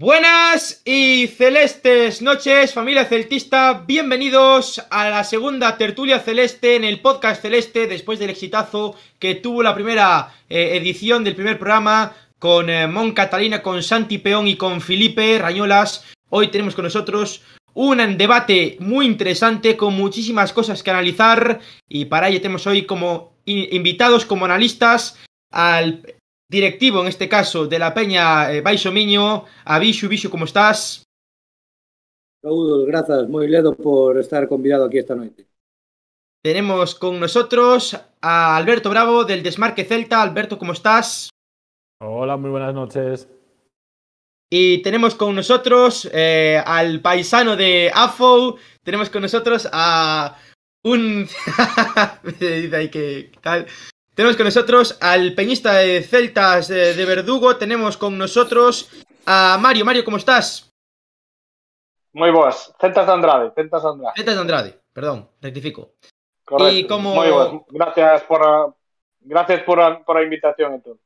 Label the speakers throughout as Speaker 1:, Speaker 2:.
Speaker 1: Buenas y celestes noches, familia celtista. Bienvenidos a la segunda tertulia celeste en el podcast celeste después del exitazo que tuvo la primera eh, edición del primer programa con eh, Mon Catalina, con Santi Peón y con Felipe Rañolas. Hoy tenemos con nosotros un debate muy interesante con muchísimas cosas que analizar y para ello tenemos hoy como invitados, como analistas, al directivo, en este caso, de la Peña eh, Baixo Miño, a Bixu. Bixu, ¿cómo estás?
Speaker 2: Saludos, gracias, muy ledo por estar convidado aquí esta noche.
Speaker 1: Tenemos con nosotros a Alberto Bravo del Desmarque Celta. Alberto, ¿cómo estás?
Speaker 3: Hola, muy buenas noches.
Speaker 1: Y tenemos con nosotros eh, al paisano de AFO. Tenemos con nosotros a un. que tal. Tenemos con nosotros al peñista de Celtas de, Verdugo. Tenemos con nosotros a Mario. Mario, ¿cómo estás?
Speaker 4: Muy buenas. Celtas de Andrade. Celtas de Andrade.
Speaker 1: Celtas de Andrade, perdón, rectifico.
Speaker 4: Correcto. Y como... Muy buenas. Gracias por, gracias por, por la invitación. Entonces.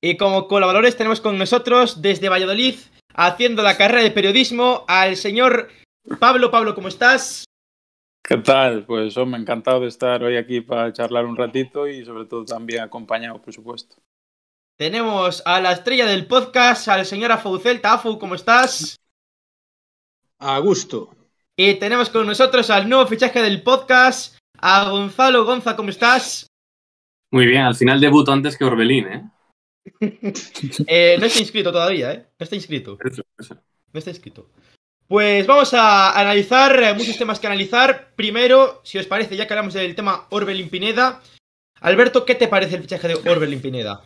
Speaker 1: Y como colaboradores tenemos con nosotros desde Valladolid, haciendo la carrera de periodismo, al señor Pablo. Pablo, ¿cómo estás?
Speaker 5: ¿Qué tal? Pues me encantado de estar hoy aquí para charlar un ratito y sobre todo también acompañado, por supuesto.
Speaker 1: Tenemos a la estrella del podcast, al señor Afou Celta. Afou, ¿cómo estás?
Speaker 6: A gusto.
Speaker 1: Y tenemos con nosotros al nuevo fichaje del podcast, a Gonzalo. Gonza, ¿cómo estás?
Speaker 7: Muy bien, al final debuto antes que Orbelín, ¿eh?
Speaker 1: eh no está inscrito todavía, ¿eh? No está inscrito. No está inscrito. Pues vamos a analizar eh, muchos temas que analizar. Primero, si os parece, ya que hablamos del tema Orbelín Pineda. Alberto, ¿qué te parece el fichaje de Orbelín Pineda?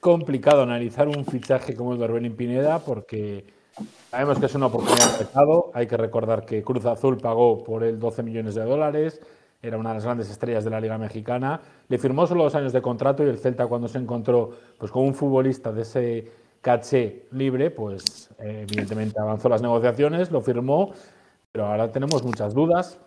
Speaker 3: Complicado analizar un fichaje como el de Orbelín Pineda porque sabemos que es una oportunidad de mercado. Hay que recordar que Cruz Azul pagó por él 12 millones de dólares. Era una de las grandes estrellas de la Liga Mexicana. Le firmó solo dos años de contrato y el Celta cuando se encontró pues, con un futbolista de ese caché libre, pues eh, evidentemente avanzó las negociaciones, lo firmó, pero ahora tenemos muchas dudas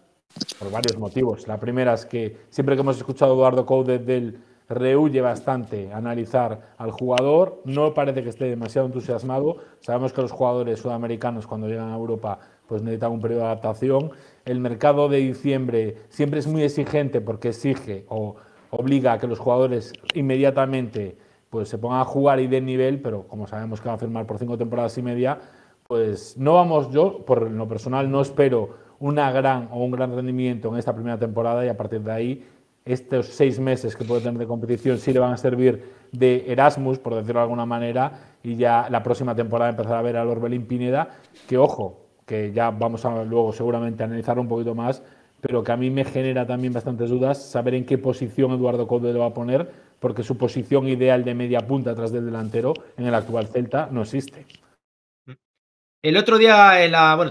Speaker 3: por varios motivos. La primera es que siempre que hemos escuchado a Eduardo Coudet del rehuye bastante analizar al jugador, no parece que esté demasiado entusiasmado. Sabemos que los jugadores sudamericanos cuando llegan a Europa pues necesitan un periodo de adaptación. El mercado de diciembre siempre es muy exigente porque exige o obliga a que los jugadores inmediatamente pues se pongan a jugar y den nivel, pero como sabemos que va a firmar por cinco temporadas y media, pues no vamos, yo por lo personal no espero una gran o un gran rendimiento en esta primera temporada y a partir de ahí estos seis meses que puede tener de competición sí le van a servir de Erasmus, por decirlo de alguna manera, y ya la próxima temporada empezar a ver al Orbelín Pineda, que ojo, que ya vamos a luego seguramente analizar un poquito más, pero que a mí me genera también bastantes dudas saber en qué posición Eduardo Code lo va a poner, porque su posición ideal de media punta tras del delantero en el actual Celta no existe.
Speaker 1: El otro día,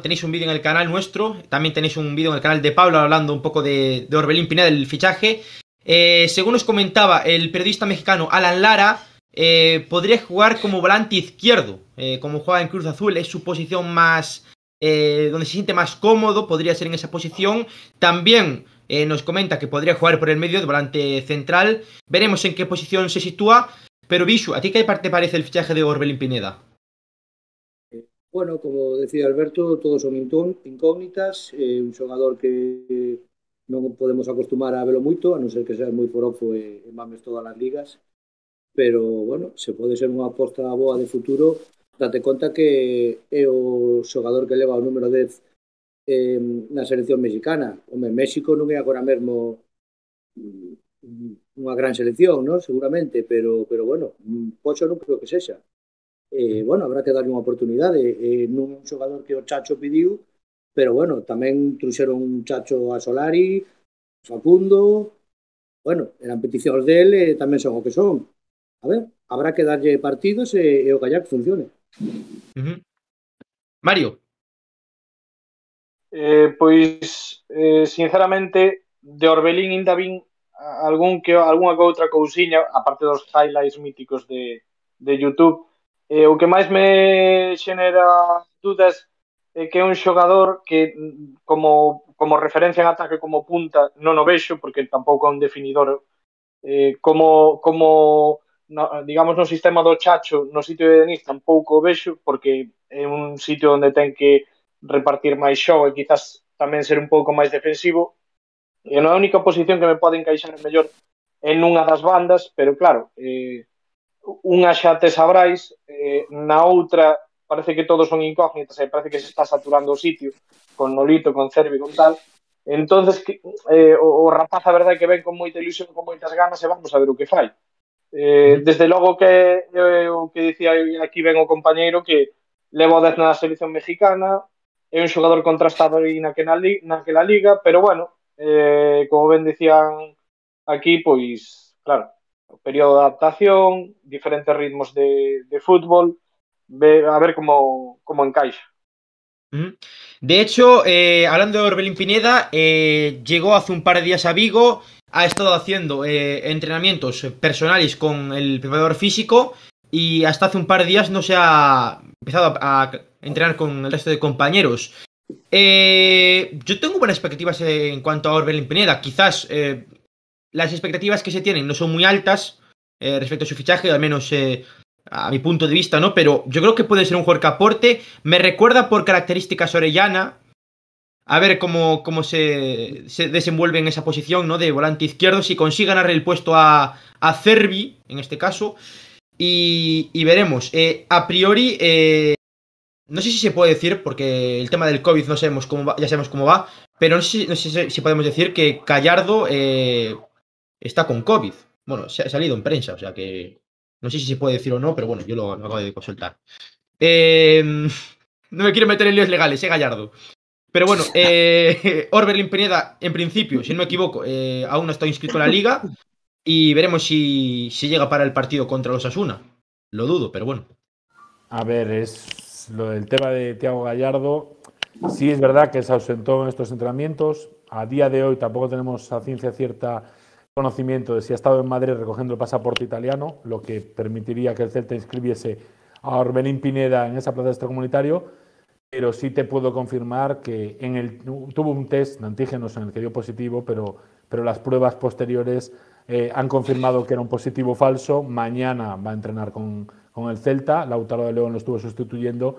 Speaker 1: tenéis un vídeo en el canal nuestro, también tenéis un vídeo en el canal de Pablo hablando un poco de, Orbelín Pineda, del fichaje. Eh, según os comentaba el periodista mexicano Alan Lara, eh, podría jugar como volante izquierdo, eh, como juega en Cruz Azul, es su posición más, donde se siente más cómodo, podría ser en esa posición. También eh, nos comenta que podría jugar por el medio de volante central. Veremos en qué posición se sitúa. Pero Bishu, ¿a ti qué parte parece el fichaje de Orbelín Pineda?
Speaker 2: Bueno, como decía Alberto, todos son incógnitas. Eh, un jugador que no podemos acostumar a verlo mucho, a no ser que sea muy forofo e, mames todas las ligas. Pero, bueno, se puede ser una aposta boa de futuro. Date cuenta que é o xogador que leva o número 10 eh, na selección mexicana. Home, México non é agora mesmo mm, unha gran selección, non? seguramente, pero, pero bueno, mm, Pocho non creo que sexa. Eh, bueno, habrá que darlle unha oportunidade. Eh, non un xogador que o Chacho pediu, pero bueno, tamén truxeron un Chacho a Solari, Facundo, bueno, eran peticións dele, tamén son o que son. A ver, habrá que darlle partidos e, e o Kayak funcione.
Speaker 1: Uh -huh. Mario,
Speaker 4: Eh, pois, eh, sinceramente, de Orbelín ainda vin algún que algunha que outra cousiña, aparte dos highlights míticos de, de YouTube. Eh, o que máis me xenera dudas é que é un xogador que como, como referencia en ataque como punta non o vexo porque tampouco é un definidor eh, como, como no, digamos no sistema do Chacho no sitio de Denis tampouco o vexo porque é un sitio onde ten que repartir máis xogo e quizás tamén ser un pouco máis defensivo. E non é a única posición que me pode encaixar mellor en unha das bandas, pero claro, eh, unha xa te sabrais, eh, na outra parece que todos son incógnitas e parece que se está saturando o sitio con Nolito, con Cervi, con tal. Entonces eh, o, o rapaz a verdade que ven con moita ilusión, con moitas ganas e vamos a ver o que fai. Eh, desde logo que eh, o que dicía aquí ven o compañeiro que levo 10 na selección mexicana, é un xogador contrastado aí naquela, naquela liga, pero bueno, eh, como ben dicían aquí, pois, claro, o período de adaptación, diferentes ritmos de, de fútbol, a ver como, como encaixa.
Speaker 1: De hecho, eh, hablando de Orbelín Pineda, eh, llegó hace un par de días a Vigo, ha estado haciendo eh, entrenamientos personales con el preparador físico y hasta hace un par de días no se ha empezado a, entrenar con el resto de compañeros. yo tengo buenas expectativas en cuanto a Orbelín Pineda. Quizás las expectativas que se tienen no son muy altas respecto a su fichaje, al menos a mi punto de vista, ¿no? Pero yo creo que puede ser un jugador que aporte. Me recuerda por características Orellana. A ver cómo, cómo se, se, desenvuelve en esa posición, ¿no? De volante izquierdo. Si consigue ganar el puesto a, a Cervi, en este caso. Y, y veremos. Eh, a priori, eh, no sé si se puede decir, porque el tema del COVID no sabemos cómo va, ya sabemos cómo va. Pero no sé, no sé si podemos decir que Gallardo eh, está con COVID. Bueno, se ha salido en prensa, o sea que no sé si se puede decir o no, pero bueno, yo lo, acabo de soltar. Em, no me quiero meter en líos legales, eh, Gallardo. Pero bueno, eh, Orbelín Pineda, en principio, si no me equivoco, eh, aún no está inscrito en la liga. Y veremos si, si llega para el partido contra los Asuna. Lo dudo, pero bueno.
Speaker 3: A ver, es lo del tema de Tiago Gallardo. Sí es verdad que se ausentó en estos entrenamientos. A día de hoy tampoco tenemos a ciencia cierta conocimiento de si ha estado en Madrid recogiendo el pasaporte italiano, lo que permitiría que el Celta inscribiese a Orbelín Pineda en esa plaza de extracomunitario, pero sí te puedo confirmar que en el, tuvo un test de antígenos en el que dio positivo, pero, pero las pruebas posteriores eh, han confirmado que era un positivo falso. Mañana va a entrenar con, con el Celta, Lautaro de León lo estuvo sustituyendo,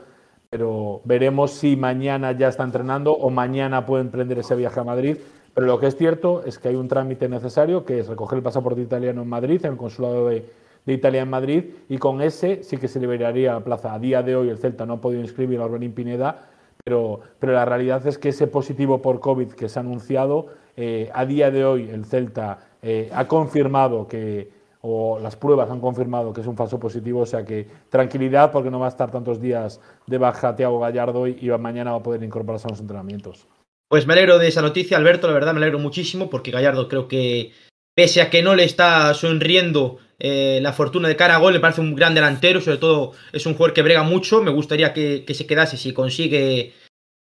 Speaker 3: pero veremos si mañana ya está entrenando o mañana puede emprender ese viaje a Madrid pero lo que es cierto es que hay un trámite necesario, que es recoger el pasaporte italiano en Madrid, en el consulado de, Italia en Madrid, y con ese sí que se liberaría la plaza. A día de hoy el Celta no ha podido inscribir a Orbelín Pineda, pero, pero la realidad es que ese positivo por COVID que se ha anunciado, eh, a día de hoy el Celta eh, ha confirmado que, o las pruebas han confirmado que es un falso positivo, o sea que tranquilidad porque no va a estar tantos días de baja Tiago Gallardo y, y mañana va a poder incorporarse a los entrenamientos.
Speaker 1: Pues me alegro de esa noticia, Alberto, la verdad me alegro muchísimo porque Gallardo creo que, pese a que no le está sonriendo eh, la fortuna de cara a gol, me parece un gran delantero, sobre todo es un jugador que brega mucho, me gustaría que, se quedase si consigue,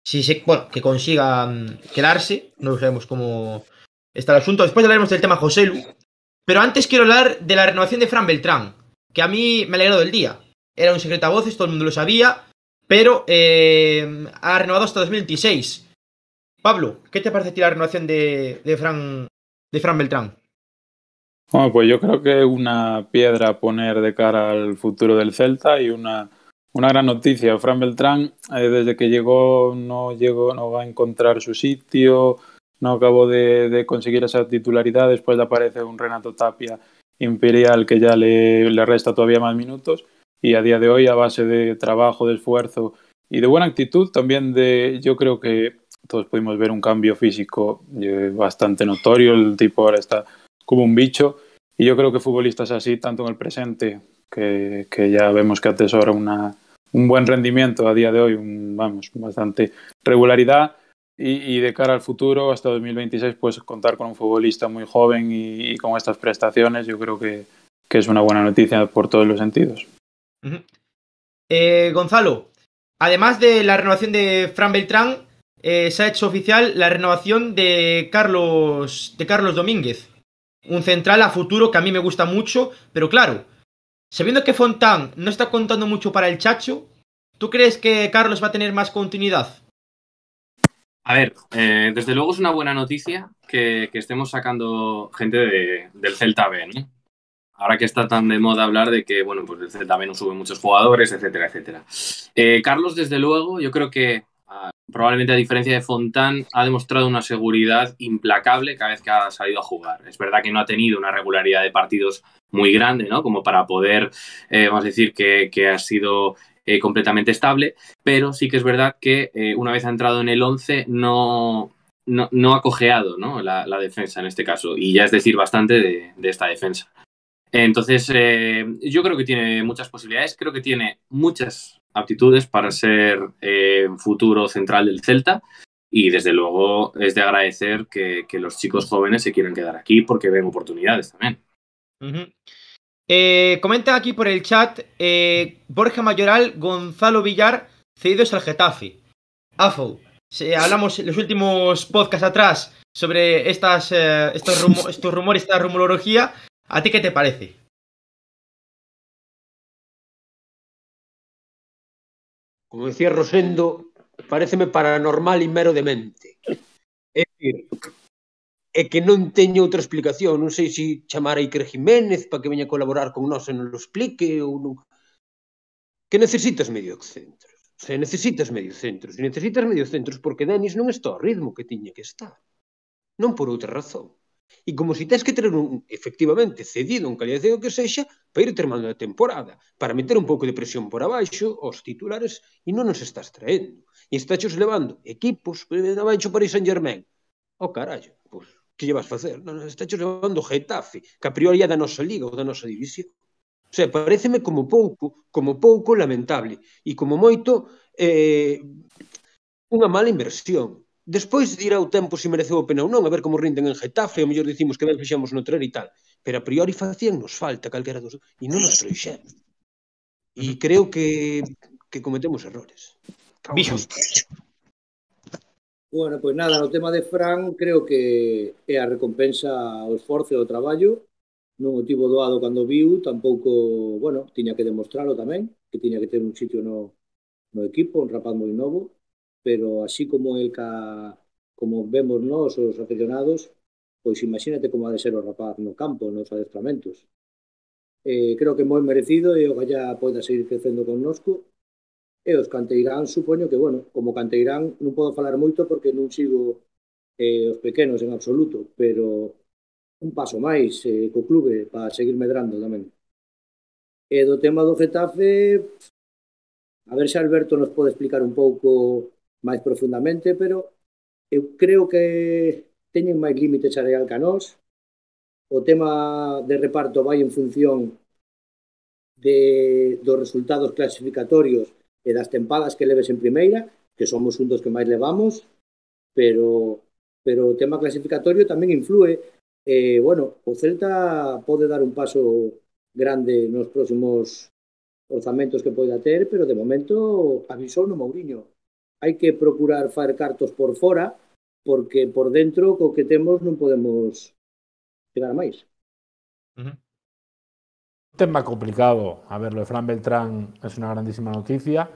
Speaker 1: si se, bueno, que consiga mm, quedarse, no sabemos cómo está el asunto. Después hablaremos del tema José Lu, pero antes quiero hablar de la renovación de Fran Beltrán, que a mí me alegró del día. Era un secreto a voces, todo el mundo lo sabía, pero eh, ha renovado hasta 2026. Pablo, ¿qué te parece la renovación de, de, Fran, de Fran Beltrán?
Speaker 5: Bueno, pues yo creo que una piedra a poner de cara al futuro del Celta y una, una gran noticia. Fran Beltrán, eh, desde que llegó no, llegó, no va a encontrar su sitio, no acabó de, conseguir esa titularidad. Después le aparece un Renato Tapia imperial que ya le, le resta todavía más minutos. Y a día de hoy, a base de trabajo, de esfuerzo y de buena actitud, también de, yo creo que todos pudimos ver un cambio físico eh, bastante notorio, el tipo ahora está como un bicho y yo creo que futbolistas así, tanto en el presente, que, que ya vemos que atesora una, un buen rendimiento a día de hoy, un, vamos, bastante regularidad y, de cara al futuro, hasta 2026, pues contar con un futbolista muy joven y, con estas prestaciones, yo creo que, que, es una buena noticia por todos los sentidos.
Speaker 1: Eh, Gonzalo, además de la renovación de Fran Beltrán, eh, se ha hecho oficial la renovación de Carlos, de Carlos Domínguez. Un central a futuro que a mí me gusta mucho, pero claro, sabiendo que Fontán no está contando mucho para el Chacho, ¿tú crees que Carlos va a tener más continuidad?
Speaker 7: A ver, eh, desde luego es una buena noticia que, estemos sacando gente de, del Celta B, ¿no? ahora que está tan de moda hablar de que, bueno, pues el Celta también no sube muchos jugadores, etcétera, etcétera. Eh, Carlos, desde luego, yo creo que ah, probablemente a diferencia de Fontán, ha demostrado una seguridad implacable cada vez que ha salido a jugar. Es verdad que no ha tenido una regularidad de partidos muy grande, ¿no? Como para poder, eh, vamos a decir, que, que ha sido eh, completamente estable, pero sí que es verdad que eh, una vez ha entrado en el 11 no, no, no ha cojeado ¿no? La, defensa en este caso, y ya es decir bastante de, de esta defensa. Entonces, eh, yo creo que tiene muchas posibilidades, creo que tiene muchas aptitudes para ser futuro central del Celta y desde luego es de agradecer que, que, los chicos jóvenes se quieran quedar aquí porque ven oportunidades también.
Speaker 1: Eh, comenta aquí por el chat eh, Borja Mayoral, Gonzalo Villar, cedidos al Getafe. AFO, si hablamos en los últimos podcasts atrás sobre estas, eh, estos, rumo estos, rumores, esta rumorología. ¿A ti qué te parece?
Speaker 8: Como decía Rosendo, pareceme paranormal e mero demente. É dicir, é que non teño outra explicación, non sei se chamar a Iker Jiménez para que veña colaborar con nós e non lo explique ou non. Que necesitas medio centros. Se necesitas medio centros, se necesitas medio centros porque Denis non está ao ritmo que tiña que estar. Non por outra razón. E como se tens que ter un, efectivamente, cedido, un calidad o que sexa, para ir termando a temporada, para meter un pouco de presión por abaixo aos titulares e non nos estás traendo. E estás levando equipos abaixo para ir San Germán. O oh, carallo, pois que lle vas facer? Non, está che levando o Getafe, que a priori é da nosa liga ou da nosa división. O sea, pareceme como pouco, como pouco lamentable e como moito eh, unha mala inversión. Despois dirá o tempo se mereceu a pena ou non, a ver como rinden en Getafe, o mellor dicimos que ben fixemos no trer e tal. Pero a priori facían nos falta calquera dos... E non nos trouxemos. E creo que, que cometemos errores.
Speaker 1: Bichos.
Speaker 2: Bueno, pois nada, no tema de Fran, creo que é a recompensa ao esforzo e ao traballo. Non o tivo doado cando viu, tampouco, bueno, tiña que demostrarlo tamén, que tiña que ter un sitio no, no equipo, un rapaz moi novo, pero así como el ca, como vemos nós os aficionados, pois imagínate como ha de ser o rapaz no campo, nos adestramentos. Eh, creo que moi merecido e o Gallá poida seguir crecendo connosco E os Canteirán supoño que, bueno, como Canteirán non podo falar moito porque non sigo eh, os pequenos en absoluto, pero un paso máis eh, co clube para seguir medrando tamén. E do tema do Getafe, a ver se Alberto nos pode explicar un pouco máis profundamente, pero eu creo que teñen máis límites a Real Canós. O tema de reparto vai en función de, dos resultados clasificatorios e das tempadas que leves en primeira, que somos un dos que máis levamos, pero pero o tema clasificatorio tamén influe. Eh, bueno, o Celta pode dar un paso grande nos próximos orzamentos que poida ter, pero de momento avisou no Mourinho. Hai que procurar faer cartos por fora, porque por dentro co que temos non podemos chegar máis.
Speaker 3: Uh -huh. Tema complicado. A ver, lo de Fran Beltrán es una grandísima noticia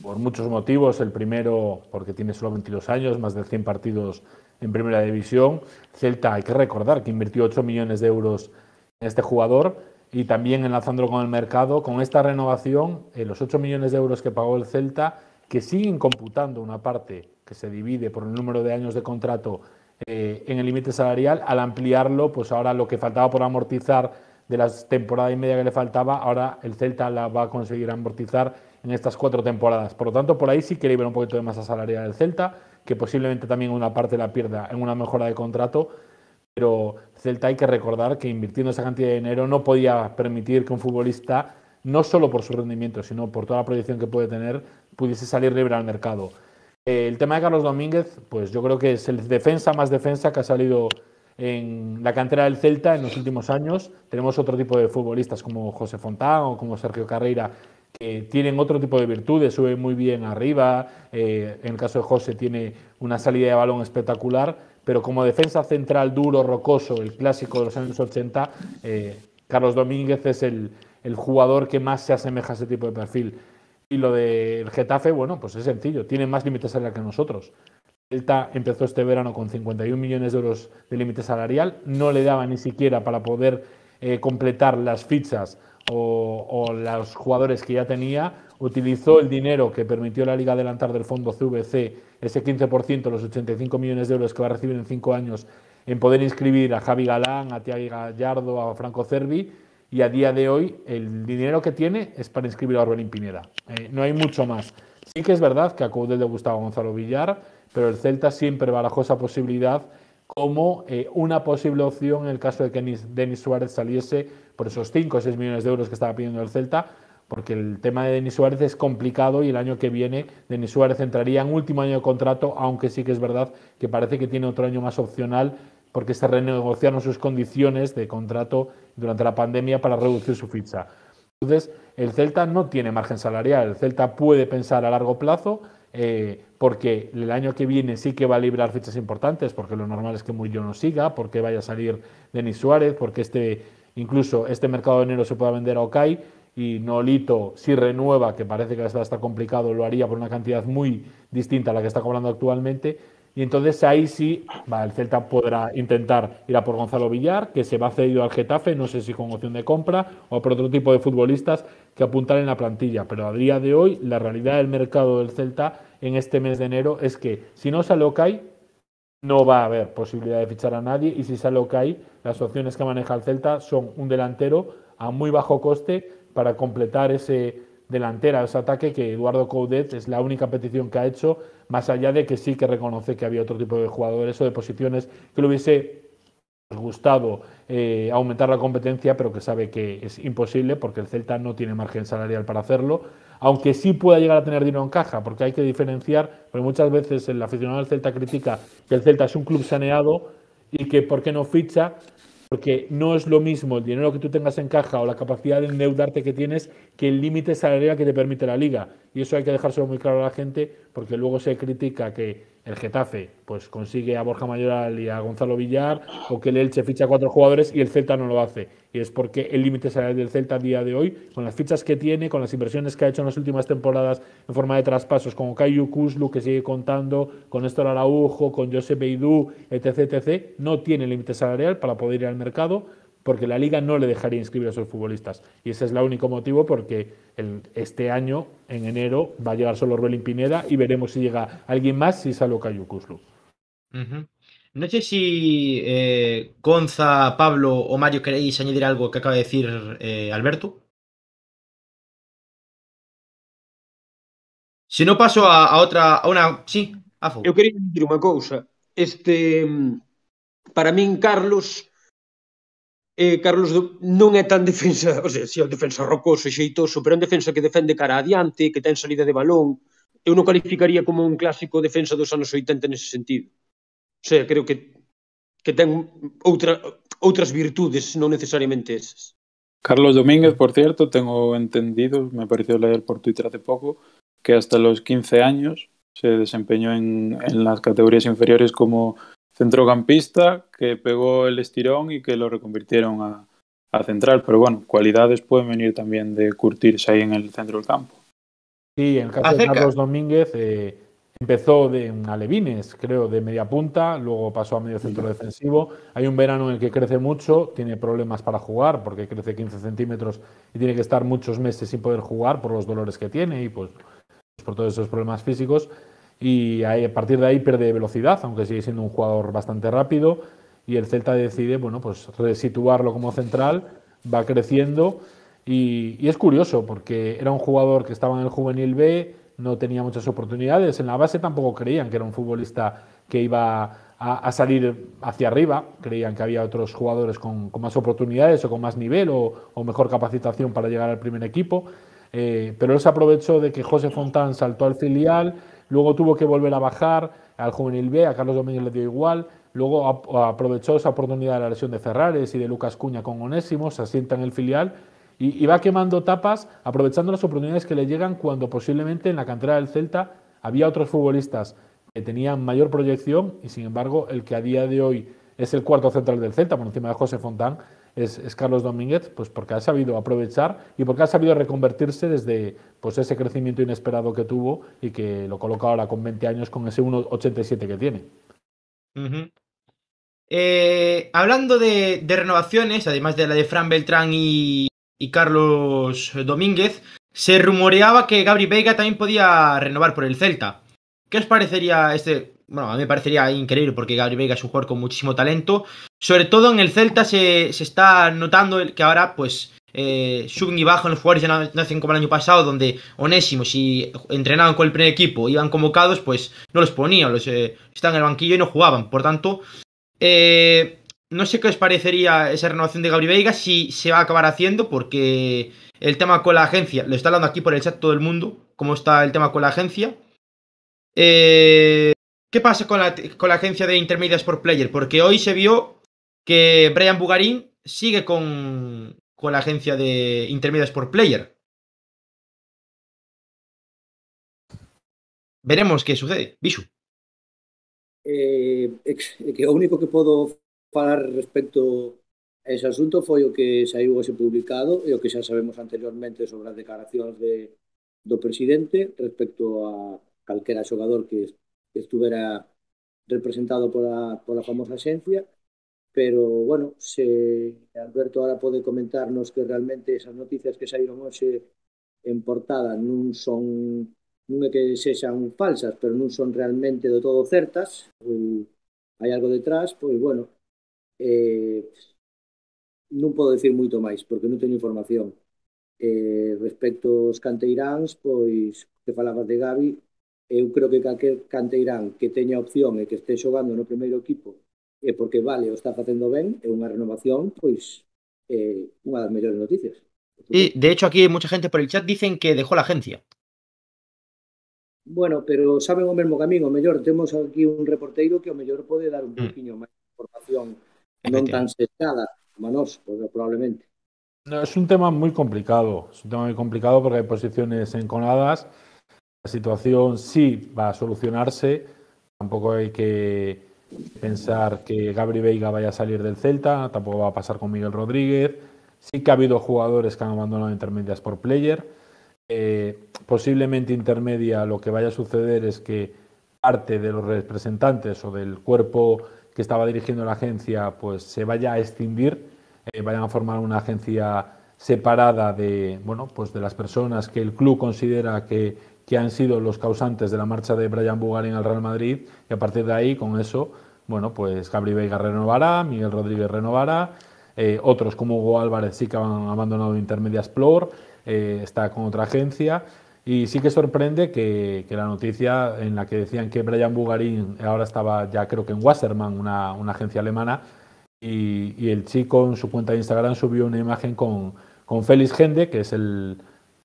Speaker 3: por muchos motivos. El primero, porque tiene solo 22 años, más de 100 partidos en primera división. Celta, hay que recordar que invirtió 8 millones de euros en este jugador y también enlazándolo con el mercado, con esta renovación, eh, los 8 millones de euros que pagó el Celta que siguen computando una parte que se divide por el número de años de contrato eh, en el límite salarial, al ampliarlo, pues ahora lo que faltaba por amortizar de la temporada y media que le faltaba, ahora el Celta la va a conseguir amortizar en estas cuatro temporadas. Por lo tanto, por ahí sí que libera un poquito de masa salarial del Celta, que posiblemente también una parte la pierda en una mejora de contrato, pero Celta hay que recordar que invirtiendo esa cantidad de dinero no podía permitir que un futbolista, no solo por su rendimiento, sino por toda la proyección que puede tener, pudiese salir libre al mercado. Eh, el tema de Carlos Domínguez, pues yo creo que es el defensa más defensa que ha salido en la cantera del Celta en los últimos años. Tenemos otro tipo de futbolistas como José Fontán o como Sergio Carreira que tienen otro tipo de virtudes, sube muy bien arriba. Eh, en el caso de José tiene una salida de balón espectacular, pero como defensa central duro, rocoso, el clásico de los años 80, eh, Carlos Domínguez es el, el jugador que más se asemeja a ese tipo de perfil. Y lo del Getafe, bueno, pues es sencillo, tiene más límite salarial que nosotros. Celta empezó este verano con 51 millones de euros de límite salarial, no le daba ni siquiera para poder eh, completar las fichas o, los jugadores que ya tenía, utilizó el dinero que permitió la Liga adelantar del fondo CVC, ese 15%, los 85 millones de euros que va a recibir en cinco años, en poder inscribir a Javi Galán, a Tiago Gallardo, a Franco Cervi, y a día de hoy el dinero que tiene es para inscribir a Orbelín Pineda. Eh, no hay mucho más. Sí que es verdad que a Coudel le gustaba Gonzalo Villar, pero el Celta siempre barajó esa posibilidad como eh, una posible opción en el caso de que Denis Suárez saliese por esos 5 o 6 millones de euros que estaba pidiendo el Celta, porque el tema de Denis Suárez es complicado y el año que viene Denis Suárez entraría en último año de contrato, aunque sí que es verdad que parece que tiene otro año más opcional porque se renegociaron sus condiciones de contrato durante la pandemia para reducir su ficha. Entonces, el Celta no tiene margen salarial, el Celta puede pensar a largo plazo, eh, porque el año que viene sí que va a librar fichas importantes, porque lo normal es que Murillo no siga, porque vaya a salir Denis Suárez, porque este, incluso este mercado de enero se pueda vender a Okai, y Nolito, si renueva, que parece que está, está complicado, lo haría por una cantidad muy distinta a la que está cobrando actualmente, y entonces ahí sí, el Celta podrá intentar ir a por Gonzalo Villar, que se va cedido al Getafe, no sé si con opción de compra o por otro tipo de futbolistas que apuntar en la plantilla. Pero a día de hoy, la realidad del mercado del Celta en este mes de enero es que si no sale Okai, no va a haber posibilidad de fichar a nadie. Y si sale Okai, las opciones que maneja el Celta son un delantero a muy bajo coste para completar ese delantera, ese ataque que Eduardo Coudet es la única petición que ha hecho, más allá de que sí que reconoce que había otro tipo de jugadores o de posiciones que le hubiese gustado eh, aumentar la competencia, pero que sabe que es imposible porque el Celta no tiene margen salarial para hacerlo, aunque sí pueda llegar a tener dinero en caja, porque hay que diferenciar, porque muchas veces el aficionado del Celta critica que el Celta es un club saneado y que por qué no ficha porque no es lo mismo el dinero que tú tengas en caja o la capacidad de endeudarte que tienes que el límite salarial que te permite la liga. Y eso hay que dejárselo muy claro a la gente, porque luego se critica que el Getafe pues consigue a Borja Mayoral y a Gonzalo Villar, o que el Elche ficha cuatro jugadores y el Celta no lo hace. Y es porque el límite salarial del Celta a día de hoy, con las fichas que tiene, con las inversiones que ha hecho en las últimas temporadas en forma de traspasos, con Cayu Kuzlu, que sigue contando, con Néstor Araujo, con Josep Beidú, etc., etc., no tiene límite salarial para poder ir al mercado porque la liga no le dejaría inscribir a sus futbolistas. Y ese es el único motivo porque este año, en enero, va a llegar solo Orbelín Pineda y veremos si llega alguien más si sale Cayu Kuzlu.
Speaker 1: Non sei si eh, Gonza, Pablo ou Mario queréis añadir algo que acaba de decir eh, Alberto. Se non paso a, a outra, a unha... Sí, Afo.
Speaker 8: Eu queria dicir unha cousa. Este, para min, Carlos, eh, Carlos non é tan defensa, o sea, si é un defensa rocoso e xeitoso, pero é un defensa que defende cara adiante, que ten salida de balón. Eu non calificaría como un clásico defensa dos anos 80 nese sentido. O sea, creo que que ten outra, outras virtudes, non necesariamente esas.
Speaker 5: Carlos Domínguez, por cierto, tengo entendido, me pareció leer por Twitter hace poco, que hasta los 15 años se desempeñó en, en las categorías inferiores como centrocampista que pegó el estirón y que lo reconvirtieron a, a central. Pero bueno, cualidades pueden venir también de curtirse ahí en el centro del campo.
Speaker 3: Sí, en el caso
Speaker 1: Acerca.
Speaker 3: de Carlos Domínguez eh, empezó de un alevines, creo, de media punta, luego pasó a medio centro defensivo. Hay un verano en el que crece mucho, tiene problemas para jugar porque crece 15 centímetros y tiene que estar muchos meses sin poder jugar por los dolores que tiene y pues por todos esos problemas físicos. Y ahí, a partir de ahí pierde velocidad, aunque sigue siendo un jugador bastante rápido. Y el Celta decide, bueno, pues resituarlo como central, va creciendo. Y, y, es curioso porque era un jugador que estaba en el juvenil B, no tenía muchas oportunidades, en la base tampoco creían que era un futbolista que iba a, salir hacia arriba, creían que había otros jugadores con, más oportunidades o con más nivel o, o, mejor capacitación para llegar al primer equipo, eh, pero él se aprovechó de que José Fontán saltó al filial, luego tuvo que volver a bajar al juvenil B, a Carlos Domínguez le dio igual, luego aprovechó esa oportunidad de la lesión de Ferrares y de Lucas Cuña con Onésimo, se asienta en el filial y, va quemando tapas, aprovechando las oportunidades que le llegan cuando posiblemente en la cantera del Celta había otros futbolistas que tenían mayor proyección y sin embargo el que a día de hoy es el cuarto central del Celta por encima de José Fontán es, es, Carlos Domínguez, pues porque ha sabido aprovechar y porque ha sabido reconvertirse desde pues ese crecimiento inesperado que tuvo y que lo coloca ahora con 20 años con ese 1,87 que tiene.
Speaker 1: Eh, hablando de renovaciones, además de la de Fran Beltrán y, y Carlos Domínguez, se rumoreaba que Gabri Veiga también podía renovar por el Celta. ¿Qué os parecería este? Bueno, a mí me parecería increíble porque Gabri Veiga es un jugador con muchísimo talento. Sobre todo en el Celta se, se está notando que ahora, pues, eh, suben y bajan los jugadores, ya no, no hacen como el año pasado, donde Onésimo, si entrenaban con el primer equipo, iban convocados, pues no los ponían, los eh, estaban en el banquillo y no jugaban. Por tanto, eh, no sé qué os parecería esa renovación de Gabri Veiga, si se va a acabar haciendo, porque el tema con la agencia, lo está hablando aquí por el chat todo el mundo, cómo está el tema con la agencia. Eh, ¿Qué pasa con la, con la agencia de Intermedias por Player? Porque hoy se vio que Brian Bugarín sigue con, con la agencia de Intermedias por Player. Veremos qué sucede. Bisu.
Speaker 2: Eh, ex- que o único que podo falar respecto a ese asunto foi o que saiu ese publicado e o que xa sabemos anteriormente sobre as declaracións de, do presidente respecto a calquera xogador que, que estuvera representado pola, pola famosa agencia pero bueno, se Alberto ahora pode comentarnos que realmente esas noticias que saíron hoxe en portada non son non é que sexan falsas, pero non son realmente do todo certas, ou hai algo detrás, pois bueno, eh, non podo decir moito máis, porque non teño información. Eh, respecto aos canteiráns, pois, que falabas de Gavi, eu creo que calquer canteirán que teña opción e que este xogando no primeiro equipo e porque vale o está facendo ben, é unha renovación, pois, eh, unha das mellores noticias.
Speaker 1: Y, de hecho, aquí mucha gente por el chat dicen que dejó la agencia.
Speaker 2: Bueno, pero saben o mesmo camino, o mellor temos aquí un reporteiro que o mellor pode dar un
Speaker 1: mm.
Speaker 2: poquinho máis de información non tan sesgada como pues, probablemente.
Speaker 3: No, es un tema muy complicado. Es un tema muy complicado porque hay posiciones enconadas. La situación sí va a solucionarse. Tampoco hay que pensar que Gabri Veiga vaya a salir del Celta. Tampoco va a pasar con Miguel Rodríguez. Sí que ha habido jugadores que han abandonado intermedias por player. Eh, posiblemente intermedia lo que vaya a suceder es que parte de los representantes o del cuerpo que estaba dirigiendo la agencia pues se vaya a extinguir, eh, vayan a formar una agencia separada de, bueno, pues de las personas que el club considera que, que han sido los causantes de la marcha de Brian Bugarin al Real Madrid y a partir de ahí con eso, bueno, pues Gabri Veiga renovará, Miguel Rodríguez renovará, eh, otros como Hugo Álvarez sí que han abandonado Intermedia Explore, eh, está con otra agencia. Y sí que sorprende que, que, la noticia en la que decían que Brian Bugarín ahora estaba ya creo que en Wasserman, una, una agencia alemana, y, y, el chico en su cuenta de Instagram subió una imagen con, con Félix Gende, que es el,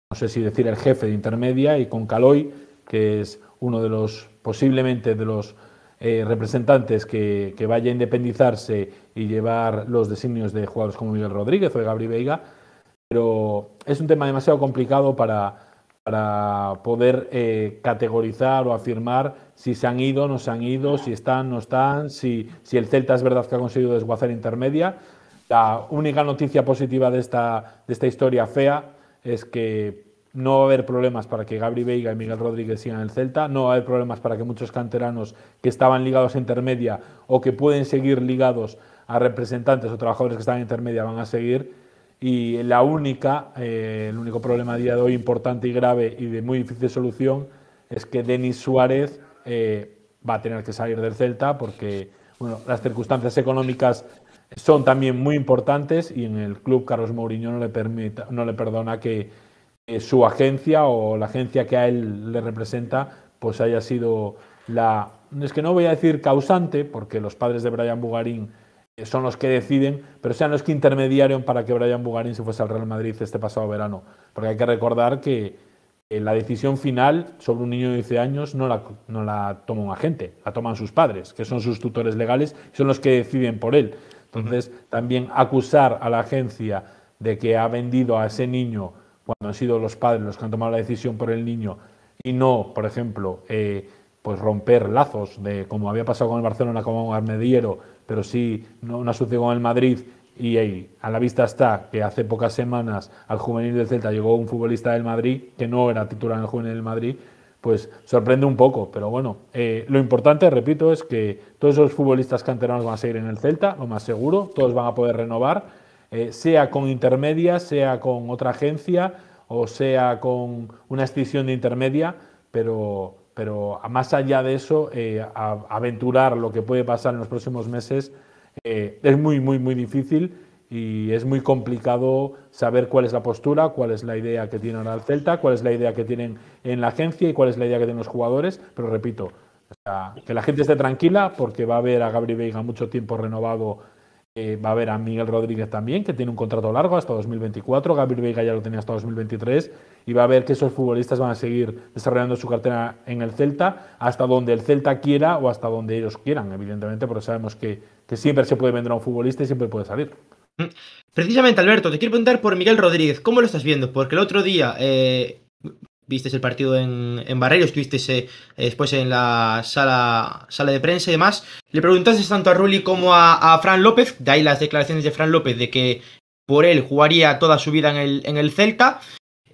Speaker 3: no sé si decir el jefe de Intermedia, y con Caloy, que es uno de los, posiblemente de los eh, representantes que, que, vaya a independizarse y llevar los designios de jugadores como Miguel Rodríguez o de Gabri Veiga, pero es un tema demasiado complicado para, para poder eh, categorizar o afirmar si se han ido, no se han ido, si están, no están, si, el Celta es verdad que ha conseguido desguazar intermedia. La única noticia positiva de esta, de esta historia fea es que no va a haber problemas para que Gabri Veiga y Miguel Rodríguez sigan el Celta, no va a haber problemas para que muchos canteranos que estaban ligados a intermedia o que pueden seguir ligados a representantes o trabajadores que están en intermedia van a seguir y la única, eh, el único problema a día de hoy importante y grave y de muy difícil solución es que Denis Suárez eh, va a tener que salir del Celta porque bueno, las circunstancias económicas son también muy importantes y en el club Carlos Mourinho no le, permita, no le perdona que su agencia o la agencia que a él le representa pues haya sido la, es que no voy a decir causante porque los padres de Brian Bugarín son los que deciden, pero sean los que intermediaron para que Brian Bugarín se fuese al Real Madrid este pasado verano. Porque hay que recordar que eh, la decisión final sobre un niño de 10 años no la, no la toma un agente, la toman sus padres, que son sus tutores legales, son los que deciden por él. Entonces, también acusar a la agencia de que ha vendido a ese niño cuando han sido los padres los que han tomado la decisión por el niño y no, por ejemplo, eh, pues romper lazos, de como había pasado con el Barcelona como un armediero, pero sí no, una sucedió con el Madrid y ahí, a la vista está que hace pocas semanas al juvenil del Celta llegó un futbolista del Madrid que no era titular en el juvenil del Madrid, pues sorprende un poco. Pero bueno, eh, lo importante, repito, es que todos esos futbolistas canteranos van a seguir en el Celta, lo más seguro, todos van a poder renovar, eh, sea con intermedia, sea con otra agencia o sea con una extinción de intermedia, pero, pero más allá de eso, eh, aventurar lo que puede pasar en los próximos meses es muy, muy, muy difícil y es muy complicado saber cuál es la postura, cuál es la idea que tienen al Celta, cuál es la idea que tienen en la agencia y cuál es la idea que tienen los jugadores. Pero repito, que la gente esté tranquila porque va a haber a Gabri Veiga mucho tiempo renovado. Eh, va a haber a Miguel Rodríguez también, que tiene un contrato largo hasta 2024. Gabriel Veiga ya lo tenía hasta 2023. Y va a ver que esos futbolistas van a seguir desarrollando su cartera en el Celta hasta donde el Celta quiera o hasta donde ellos quieran, evidentemente, porque sabemos que, que siempre se puede vender a un futbolista y siempre puede salir.
Speaker 1: Mm. Precisamente, Alberto, te quiero preguntar por Miguel Rodríguez. ¿Cómo lo estás viendo? Porque el otro día eh, viste el partido en, en Barreiro, estuviste eh, después en la sala, sala de prensa y demás. Le preguntaste tanto a Rulli como a, Fran López, de ahí las declaraciones de Fran López de que por él jugaría toda su vida en el, en el Celta.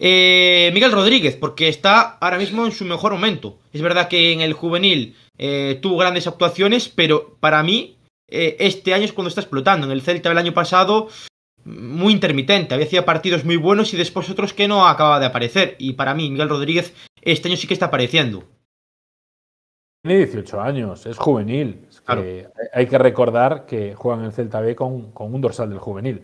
Speaker 1: Eh, Miguel Rodríguez, porque está ahora mismo en su mejor momento. Es verdad que en el juvenil tuvo grandes actuaciones, pero para mí eh, este año es cuando está explotando. En el Celta el año pasado, muy intermitente. Había hacía partidos muy buenos y después otros que no acababa de aparecer. Y para mí, Miguel Rodríguez, este año sí que está apareciendo.
Speaker 3: Tiene 18 años, es juvenil. hay que recordar que juega en el Celta B con, un dorsal del juvenil.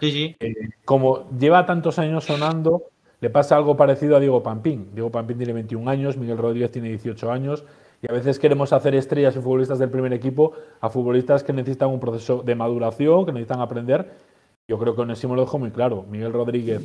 Speaker 1: sí, sí.
Speaker 3: Eh, como lleva tantos años sonando, le pasa algo parecido a Diego Pampín. Diego Pampín tiene 21 años, Miguel Rodríguez tiene 18 años y a veces queremos hacer estrellas y futbolistas del primer equipo a futbolistas que necesitan un proceso de maduración, que necesitan aprender. Yo creo que Onésimo lo dejó muy claro. Miguel Rodríguez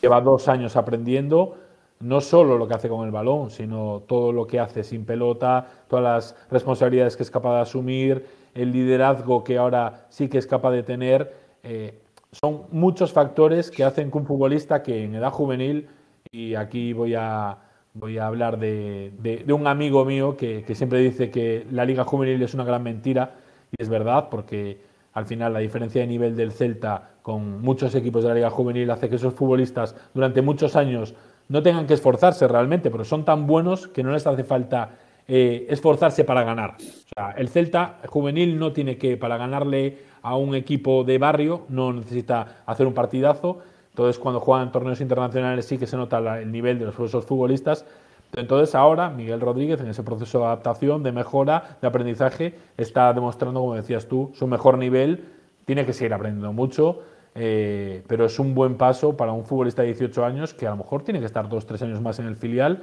Speaker 3: lleva dos años aprendiendo no solo lo que hace con el balón, sino todo lo que hace sin pelota, todas las responsabilidades que es capaz de asumir, el liderazgo que ahora sí que es capaz de tener. Eh, son muchos factores que hacen que un futbolista que en edad juvenil, y aquí voy a, voy a hablar de, un amigo mío que, siempre dice que la Liga Juvenil es una gran mentira, y es verdad, porque al final la diferencia de nivel del Celta con muchos equipos de la Liga Juvenil hace que esos futbolistas durante muchos años no tengan que esforzarse realmente, pero son tan buenos que no les hace falta eh, esforzarse para ganar. O sea, el Celta juvenil no tiene que, para ganarle a un equipo de barrio, no necesita hacer un partidazo, entonces, cuando juegan torneos internacionales sí que se nota el nivel de los esos futbolistas. Entonces, ahora Miguel Rodríguez, en ese proceso de adaptación, de mejora, de aprendizaje, está demostrando, como decías tú, su mejor nivel. Tiene que seguir aprendiendo mucho, eh, pero es un buen paso para un futbolista de 18 años que a lo mejor tiene que estar dos, tres años más en el filial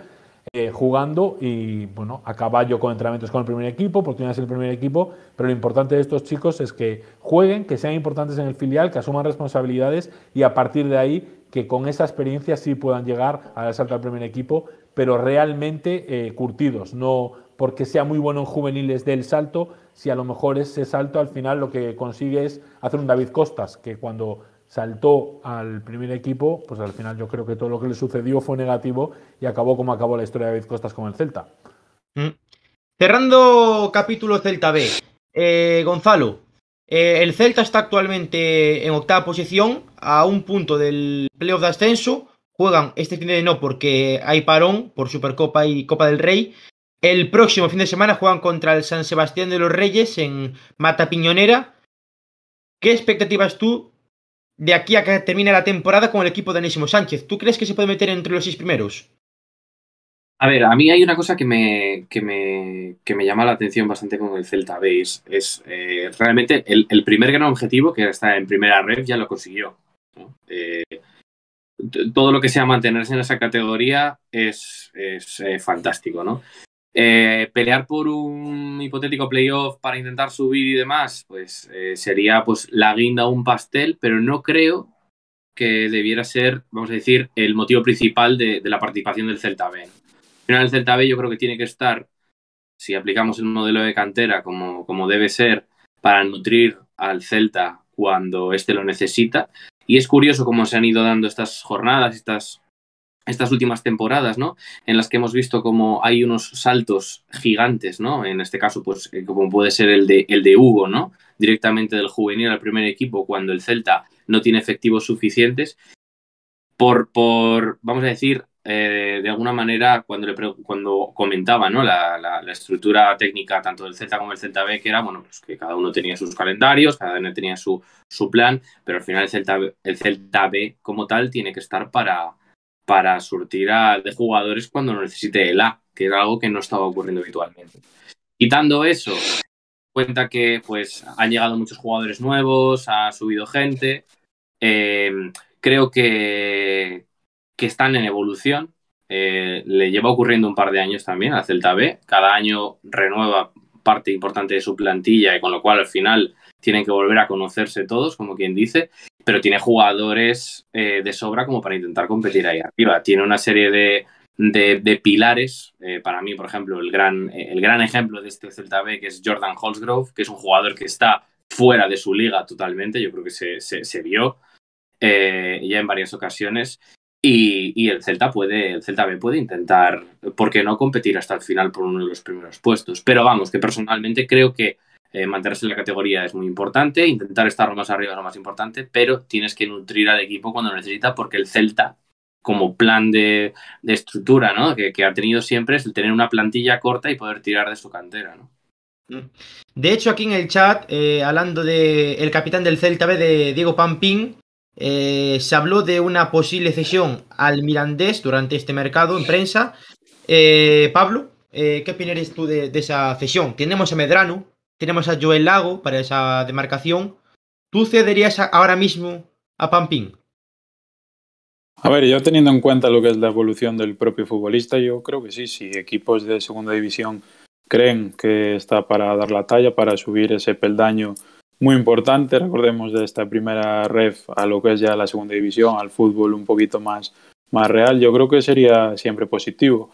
Speaker 3: eh, jugando y bueno, a caballo con entrenamientos con el primer equipo, oportunidades en el primer equipo, pero lo importante de estos chicos es que jueguen, que sean importantes en el filial, que asuman responsabilidades y a partir de ahí que con esa experiencia sí puedan llegar al salto al primer equipo, pero realmente eh, curtidos, no porque sea muy bueno en juveniles del salto, si a lo mejor ese salto al final lo que consigue es hacer un David Costas, que cuando saltó al primer equipo, pues al final yo creo que todo lo que le sucedió fue negativo y acabó como acabó la historia de David Costas con el Celta.
Speaker 1: Mm. Cerrando capítulo Celta B, eh, Gonzalo, eh, el Celta está actualmente en octava posición, a un punto del playoff de ascenso. Juegan este fin de no porque hay parón por Supercopa y Copa del Rey. El próximo fin de semana juegan contra el San Sebastián de los Reyes en Mata Piñonera. ¿Qué expectativas tú de aquí a que termine la temporada con el equipo de Anésimo Sánchez. ¿Tú crees que se puede meter entre los seis primeros?
Speaker 7: A ver, a mí hay una cosa que me, que me, me llama la atención bastante con el Celta B. Es, eh, realmente el, primer gran objetivo, que está en primera red, ya lo consiguió. Eh, todo lo que sea mantenerse en esa categoría es, es eh, fantástico, ¿no? Eh, pelear por un hipotético playoff para intentar subir y demás, pues eh, sería pues la guinda un pastel, pero no creo que debiera ser, vamos a decir, el motivo principal de, la participación del Celta B. Al final, el Celta B yo creo que tiene que estar, si aplicamos el modelo de cantera como, como debe ser, para nutrir al Celta cuando éste lo necesita. Y es curioso cómo se han ido dando estas jornadas, estas estas últimas temporadas, ¿no? En las que hemos visto como hay unos saltos gigantes, ¿no? En este caso, pues, eh, como puede ser el de, el de Hugo, ¿no? Directamente del juvenil al primer equipo cuando el Celta no tiene efectivos suficientes. Por, por, vamos a decir, eh, de alguna manera, cuando, le, cuando comentaba ¿no? la, la, estructura técnica tanto del Celta como del Celta B, que era bueno, pues que cada uno tenía sus calendarios, cada uno tenía su, su plan, pero al final el Celta, el como tal tiene que estar para, para surtir a, de jugadores cuando necesite el A, que era algo que no estaba ocurriendo habitualmente. Quitando eso, cuenta que pues han llegado muchos jugadores nuevos, ha subido gente. Eh, creo que, que están en evolución. Eh, le lleva ocurriendo un par de años también al Celta B. Cada año renueva parte importante de su plantilla y con lo cual al final tienen que volver a conocerse todos, como quien dice, pero tiene jugadores eh, de sobra como para intentar competir ahí arriba. Tiene una serie de, de, pilares. Eh, para mí, por ejemplo, el gran, el gran ejemplo de este Celta B, que es Jordan Holsgrove, que es un jugador que está fuera de su liga totalmente. Yo creo que se, se, vio ya en varias ocasiones. Y, el Celta puede, el Celta B puede intentar, ¿por qué no competir hasta el final por uno de los primeros puestos? Pero vamos, que personalmente creo que eh, mantenerse en la categoría es muy importante, intentar estar más arriba es lo más importante, pero tienes que nutrir al equipo cuando necesita, porque el Celta, como plan de, estructura ¿no? que, ha tenido siempre, es el tener una plantilla corta y poder tirar de su cantera. ¿no?
Speaker 1: Mm. De hecho, aquí en el chat, eh, hablando del el capitán del Celta B, de Diego Pampín, eh, se habló de una posible cesión al Mirandés durante este mercado en prensa. Eh, Pablo, eh, ¿qué opinas tú de, esa cesión? Tenemos a Medrano, tenemos a Joel Lago para esa demarcación. ¿Tú cederías ahora mismo a Pampín?
Speaker 5: A ver, yo teniendo en cuenta lo que es la evolución del propio futbolista, yo creo que sí, si equipos de segunda división creen que está para dar la talla, para subir ese peldaño muy importante. Recordemos de esta primera ref a lo que es ya la segunda división, al fútbol un poquito más, más real. Yo creo que sería siempre positivo.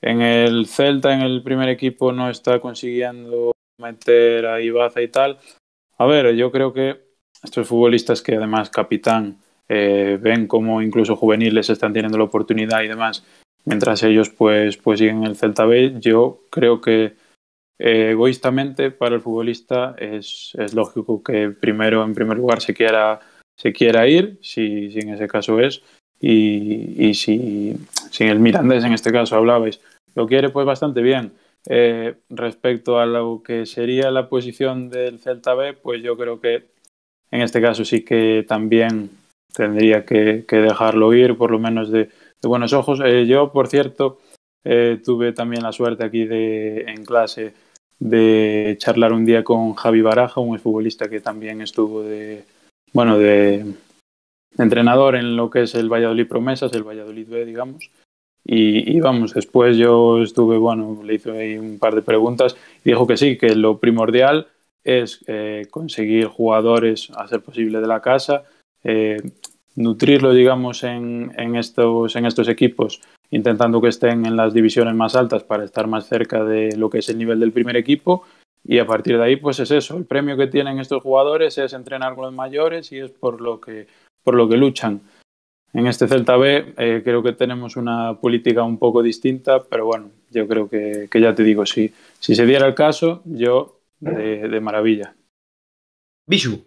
Speaker 5: En el Celta, en el primer equipo, no está consiguiendo meter a Ibaza y tal. A ver, yo creo que estos futbolistas que además capitán eh, ven como incluso juveniles están teniendo la oportunidad y demás, mientras ellos pues, pues siguen el Celta B, yo creo que eh, egoístamente para el futbolista es, es, lógico que primero, en primer lugar, se quiera, se quiera ir, si, en ese caso es, y, y si, el Mirandés en este caso hablabais, lo quiere pues bastante bien. Eh, respecto a lo que sería la posición del Celta B, pues yo creo que en este caso sí que también tendría que, dejarlo ir, por lo menos de, de buenos ojos. Eh, yo, por cierto, eh, tuve también la suerte aquí de en clase de charlar un día con Javi Baraja, un futbolista que también estuvo de, bueno, de, entrenador en lo que es el Valladolid Promesas, el Valladolid B, digamos. Y, vamos, después yo estuve, bueno, le hice ahí un par de preguntas y dijo que sí, que lo primordial es eh, conseguir jugadores a ser posible de la casa, eh, nutrirlo, digamos, en, en, estos, en estos equipos intentando que estén en las divisiones más altas para estar más cerca de lo que es el nivel del primer equipo. Y a partir de ahí, pues es eso. El premio que tienen estos jugadores es entrenar con los mayores y es por lo que, por lo que luchan. En este Celta B eh, creo que tenemos una política un poco distinta, pero bueno, yo creo que, que ya te digo, si, si se diera el caso, yo de, de maravilla.
Speaker 1: Bisu.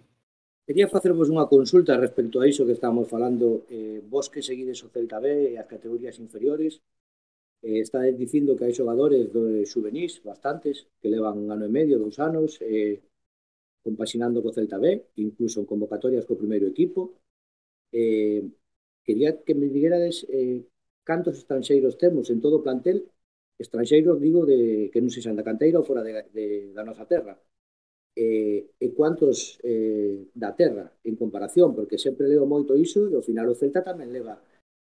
Speaker 2: Quería facervos unha consulta respecto a iso que estamos falando. Eh, vos que seguides o Celta B e as categorías inferiores, eh, estades dicindo que hai xogadores do juvenís, bastantes, que levan un ano e medio, dous anos, eh, compasinando co Celta B, incluso en convocatorias co primeiro equipo. Eh, quería que me diguerades eh, cantos estranxeiros temos en todo o plantel, estranxeiros digo de que non se xan da canteira ou fora de, de, da nosa terra, eh, e cuántos eh, da terra en comparación, porque sempre leo moito iso e ao final o Celta tamén leva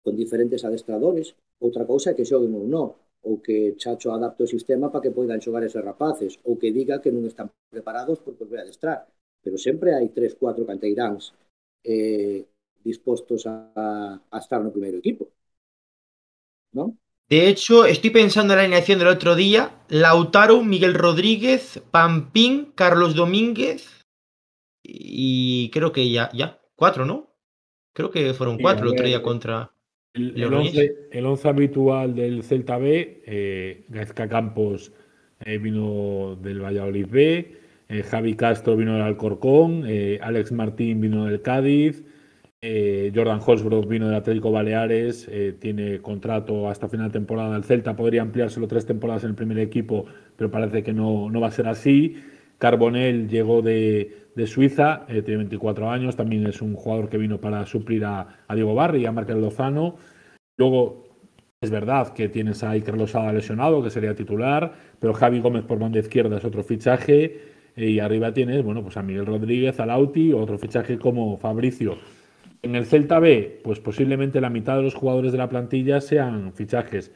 Speaker 2: con diferentes adestradores. Outra cousa é que xoguen ou non, ou que Chacho adapte o sistema para que poidan xogar esos rapaces, ou que diga que non están preparados porque os vai adestrar. Pero sempre hai tres, cuatro canteiráns eh, dispostos a, a estar no primeiro equipo. Non?
Speaker 1: De hecho, estoy pensando en la alineación del otro día. Lautaro, Miguel Rodríguez, Pampín, Carlos Domínguez. Y creo que ya, ya, cuatro, ¿no? Creo que fueron cuatro el otro día contra.
Speaker 3: El, el, once, el once habitual del Celta B, eh, Gaizka Campos eh, vino del Valladolid B, eh, Javi Castro vino del Alcorcón, eh, Alex Martín vino del Cádiz, Eh, Jordan Holsbrook vino del Atlético Baleares, eh, tiene contrato hasta final de temporada. El Celta podría ampliárselo tres temporadas en el primer equipo, pero parece que no, no va a ser así. Carbonell llegó de, de Suiza, eh, tiene 24 años, también es un jugador que vino para suplir a, a Diego Barri y a Markel Lozano. Luego, es verdad que tienes a Iker Losada lesionado, que sería titular, pero Javi Gómez por banda izquierda es otro fichaje. Y arriba tienes, bueno, pues a Miguel Rodríguez, a Lauti, otro fichaje como Fabricio. En el Celta B, pues posiblemente la mitad de los jugadores de la plantilla sean fichajes.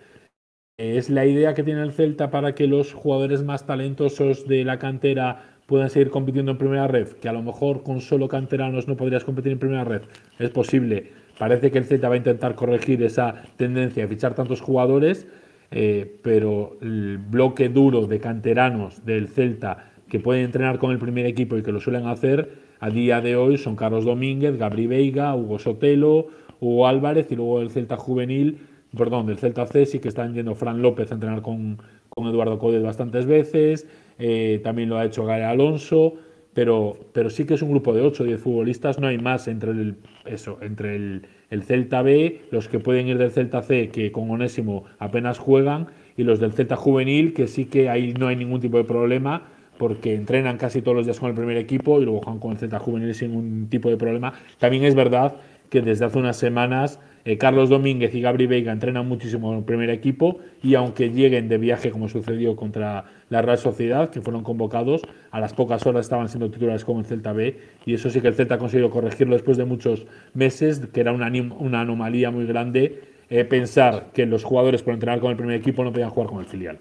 Speaker 3: ¿Es la idea que tiene el Celta para que los jugadores más talentosos de la cantera puedan seguir compitiendo en primera red? Que a lo mejor con solo canteranos no podrías competir en primera red. Es posible. Parece que el Celta va a intentar corregir esa tendencia de fichar tantos jugadores, eh, pero el bloque duro de canteranos del Celta que pueden entrenar con el primer equipo y que lo suelen hacer, a día de hoy son Carlos Domínguez, Gabri Veiga, Hugo Sotelo, Hugo Álvarez y luego el Celta Juvenil, perdón, del Celta C sí que están yendo Fran López a entrenar con, con Eduardo Codet bastantes veces, eh, también lo ha hecho Gary Alonso, pero, pero sí que es un grupo de 8 o 10 futbolistas, no hay más entre el, eso, entre el, el Celta B, los que pueden ir del Celta C, que con Onésimo apenas juegan, y los del Celta Juvenil, que sí que ahí no hay ningún tipo de problema, porque entrenan casi todos los días con el primer equipo y luego juegan con el Celta Juvenil sin ningún tipo de problema. También es verdad que desde hace unas semanas eh, Carlos Domínguez y Gabri Veiga entrenan muchísimo en el primer equipo y aunque lleguen de viaje como sucedió contra la Real Sociedad, que fueron convocados, a las pocas horas estaban siendo titulares como el Celta B y eso sí que el Celta ha conseguido corregirlo después de muchos meses, que era una, una anomalía muy grande eh, pensar que los jugadores por entrenar con el primer equipo no podían jugar con el filial.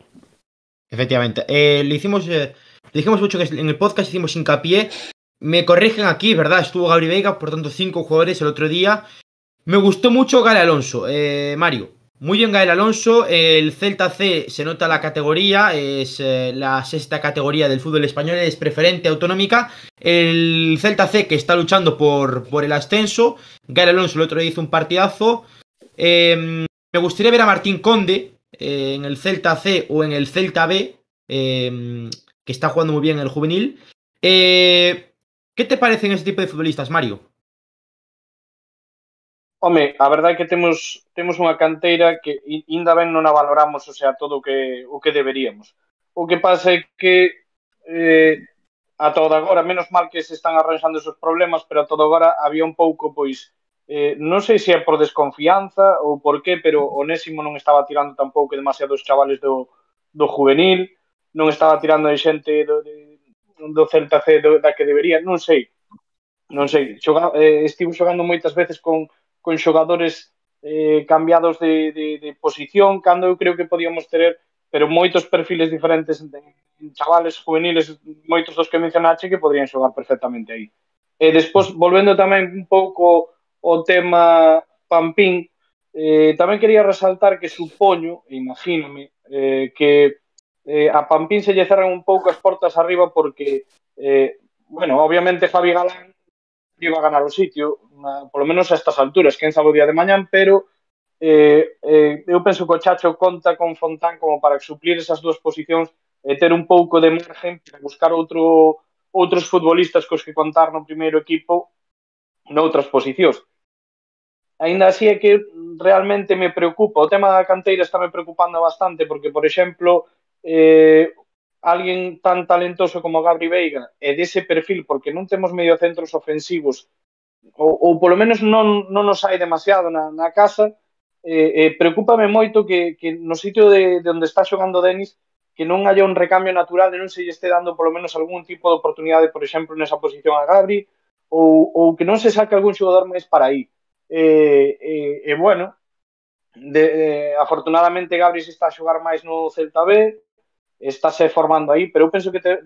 Speaker 1: Efectivamente. Eh, le hicimos eh, dijimos mucho que en el podcast hicimos hincapié. Me corrigen aquí, ¿verdad? Estuvo Gabri Veiga, por tanto, cinco jugadores el otro día. Me gustó mucho Gael Alonso, eh, Mario. Muy bien Gael Alonso, el Celta C se nota la categoría, es eh, la sexta categoría del fútbol español, es preferente autonómica. El Celta C que está luchando por, por el ascenso, Gael Alonso el otro día hizo un partidazo. Eh, me gustaría ver a Martín Conde eh, en el Celta C o en el Celta B, eh, que está jugando muy bien el juvenil. Eh, ¿Qué te parecen ese tipo de futbolistas, Mario?
Speaker 4: Home, a verdade é que temos temos unha canteira que ainda ben non a valoramos, o sea, todo o que o que deberíamos. O que pasa é que eh, a todo agora, menos mal que se están arranxando esos problemas, pero a todo agora había un pouco, pois, eh, non sei se é por desconfianza ou por qué, pero Onésimo non estaba tirando tampouco demasiados chavales do, do juvenil, non estaba tirando de xente do, de, do Celta C do, da que debería, non sei. Non sei, Xoga, eh, estivo xogando moitas veces con, con xogadores eh, cambiados de, de, de posición, cando eu creo que podíamos ter pero moitos perfiles diferentes en chavales juveniles, moitos dos que mencionaste que podrían xogar perfectamente aí. E despois, volvendo tamén un pouco o tema Pampín, eh, tamén quería resaltar que supoño, e imagínome, eh, que eh, a Pampín se lle cerran un pouco as portas arriba porque, eh, bueno, obviamente Javi Galán iba a ganar o sitio, na, polo menos a estas alturas, quen sabe o día de mañán, pero eh, eh, eu penso que o Chacho conta con Fontán como para suplir esas dúas posicións e ter un pouco de margen para buscar outro outros futbolistas cos que contar no primeiro equipo noutras posicións. Ainda así é que realmente me preocupa. O tema da canteira está me preocupando bastante porque, por exemplo, eh, alguén tan talentoso como Gabri Veiga e dese perfil, porque non temos mediocentros ofensivos, ou, ou polo menos non, non nos hai demasiado na, na casa, eh, eh, preocúpame moito que, que no sitio de, de onde está xogando Denis que non haya un recambio natural e non se lle este dando polo menos algún tipo de oportunidade, por exemplo, nesa posición a Gabri, ou, ou que non se saque algún xogador máis para aí. E, eh, eh, eh, bueno, de, eh, afortunadamente Gabri se está a xogar máis no Celta B, estáse formando aí, pero eu penso que te,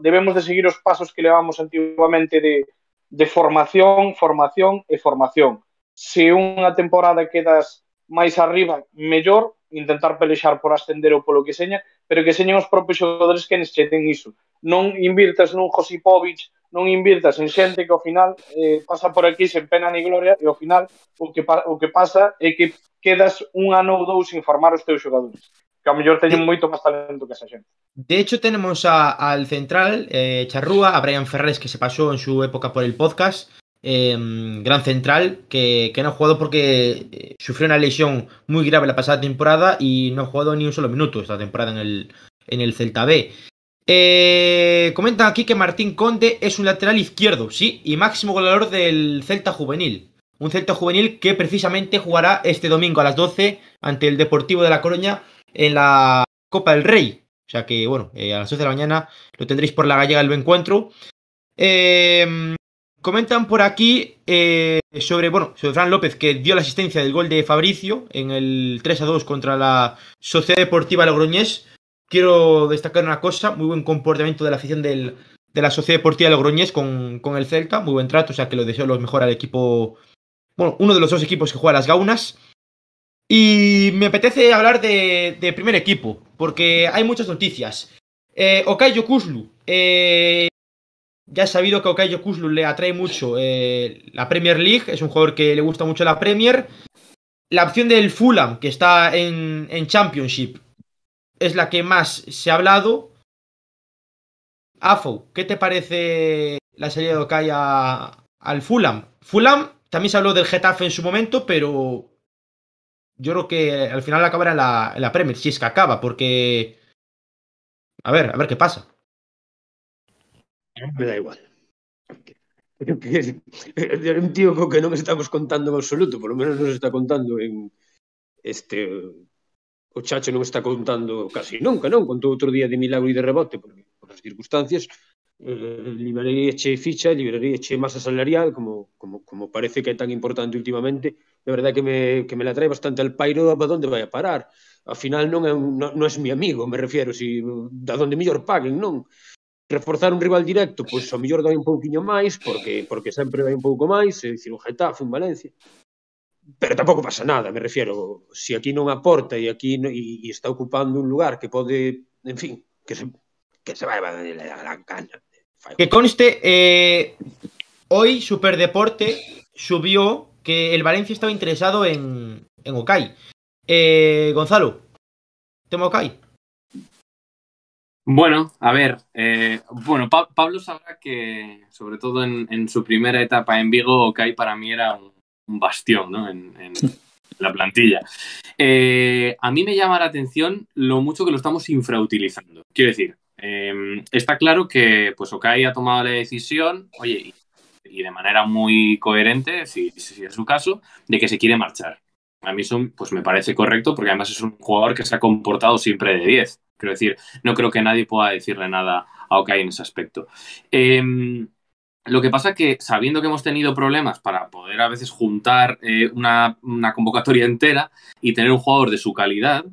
Speaker 4: debemos de seguir os pasos que levamos antigamente de, de formación, formación e formación. Se unha temporada quedas máis arriba, mellor, intentar pelexar por ascender ou polo que seña, pero que señan os propios xogadores que nes iso. Non invirtas nun Josipovic, non invirtas en xente que ao final eh, pasa por aquí sen pena ni gloria e ao final o que, o que pasa é que quedas un ano ou dous sin formar os teus xogadores. Que mellor teñen moito máis talento que esa xente.
Speaker 1: De hecho, tenemos a, al central, eh, Charrúa, a Brian Ferrés, que se pasó en su época por el podcast. eh, gran central, que, que, no ha jugado porque eh, sufrió una lesión muy grave la pasada temporada y no ha jugado ni un solo minuto esta temporada en el, en el Celta B. Eh, comentan aquí que Martín Conde es un lateral izquierdo, sí, y máximo goleador del Celta Juvenil. Un Celta Juvenil que precisamente jugará este domingo a las 12 ante el Deportivo de La Coruña en la Copa del Rey. O sea que, bueno, eh, a las 12 de la mañana lo tendréis por la gallega el encuentro. Eh, comentan por aquí eh, sobre, bueno, sobre Fran López que dio la asistencia del gol de Fabricio en el 3 a 2 contra la Sociedad Deportiva Logroñés. Quiero destacar una cosa, muy buen comportamiento de la afición del, de la Sociedad Deportiva Logroñés con, con, el Celta, muy buen trato, o sea que lo deseo lo mejor al equipo, bueno, uno de los dos equipos que juega las Gaunas. Y me apetece hablar de, primer equipo, porque hay muchas noticias. Eh, Okay Yokuslu, eh, ya he sabido que Okay Yokuslu le atrae mucho eh, la Premier League, es un jugador que le gusta mucho la Premier. La opción del Fulham, que está en, en Championship, es la que más se ha hablado. Afo, ¿qué te parece la salida de Okay a, al Fulham? Fulham también se habló del Getafe en su momento, pero yo creo que al final acabará en la, en la Premier, si es que acaba, porque... A ver, a ver qué pasa.
Speaker 8: Me da igual. Era un tío co que non estamos contando en absoluto, por lo menos nos está contando en este o Chacho non está contando casi nunca, non? Contou outro día de milagro e de rebote, porque por as circunstancias eh, liberaría che ficha, liberaría che masa salarial, como, como, como parece que é tan importante últimamente, de verdad que me, que me la trae bastante al pairo para onde vai a parar. Ao final non é un, non, non é mi amigo, me refiero, si da donde mellor paguen, non? Reforzar un rival directo, pois ao mellor dai un pouquiño máis, porque porque sempre vai un pouco máis, é dicir, un Getafe, un Valencia. Pero tampouco pasa nada, me refiero, se si aquí non aporta e aquí no, e, e está ocupando un lugar que pode, en fin, que se que se vai a la gran caña.
Speaker 1: Que conste eh, hoy Superdeporte subió que el Valencia estaba interesado en, en Okai. Eh, Gonzalo, ¿tema Okai?
Speaker 7: Bueno, a ver, eh, bueno, pa Pablo sabrá que, sobre todo en, en, su primera etapa en Vigo, Okai para mí era un, un bastión ¿no? en, en, la plantilla. Eh, a mí me llama la atención lo mucho que lo estamos infrautilizando. Quiero decir, eh, está claro que pues Okai ha tomado la decisión, oye, y, de manera muy coherente, si, es su caso, de que se quiere marchar. A mí eso pues me parece correcto porque además es un jugador que se ha comportado siempre de 10. Quiero decir, no creo que nadie pueda decirle nada a Okai en ese aspecto. Eh, lo que pasa que sabiendo que hemos tenido problemas para poder a veces juntar eh, una, una, convocatoria entera y tener un jugador de su calidad,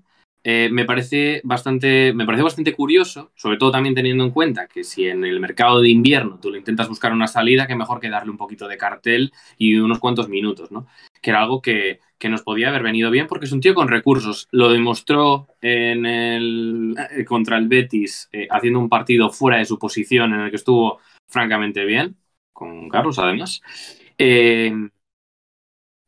Speaker 7: eh, me, parece bastante, me parece bastante curioso, sobre todo también teniendo en cuenta que si en el mercado de invierno tú le intentas buscar una salida, que mejor que darle un poquito de cartel y unos cuantos minutos, ¿no? Que era algo que, que nos podía haber venido bien porque es un tío con recursos. Lo demostró en el, eh, contra el Betis eh, haciendo un partido fuera de su posición en el que estuvo francamente bien, con Carlos además.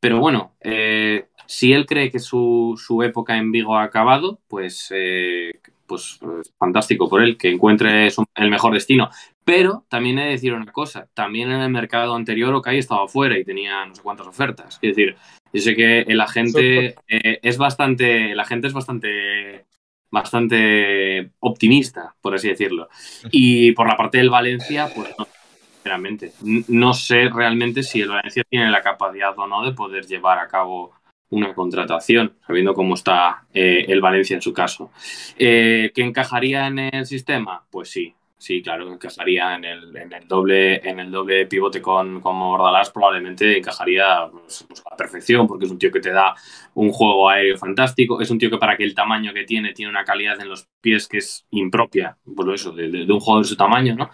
Speaker 7: Pero bueno, eh, si él cree que su, su, época en Vigo ha acabado, pues, eh, pues fantástico por él, que encuentre su, el mejor destino. Pero también he de decir una cosa, también en el mercado anterior Okai estaba fuera y tenía no sé cuántas ofertas. Es decir, yo sé que el agente eh, es bastante, el agente es bastante bastante optimista, por así decirlo. Y por la parte del Valencia, pues no, sinceramente. No sé realmente si el Valencia tiene la capacidad o no de poder llevar a cabo una contratación, sabiendo cómo está eh, el Valencia en su caso. Eh, ¿Que encajaría en el sistema? Pues sí, sí, claro, encajaría en el, en el doble, en el doble pivote con, con Bordalás, probablemente encajaría pues, pues, a la perfección, porque es un tío que te da un juego aéreo fantástico, es un tío que para que el tamaño que tiene, tiene una calidad en los pies que es impropia, por eso, de, de, de un jugador de su tamaño, ¿no?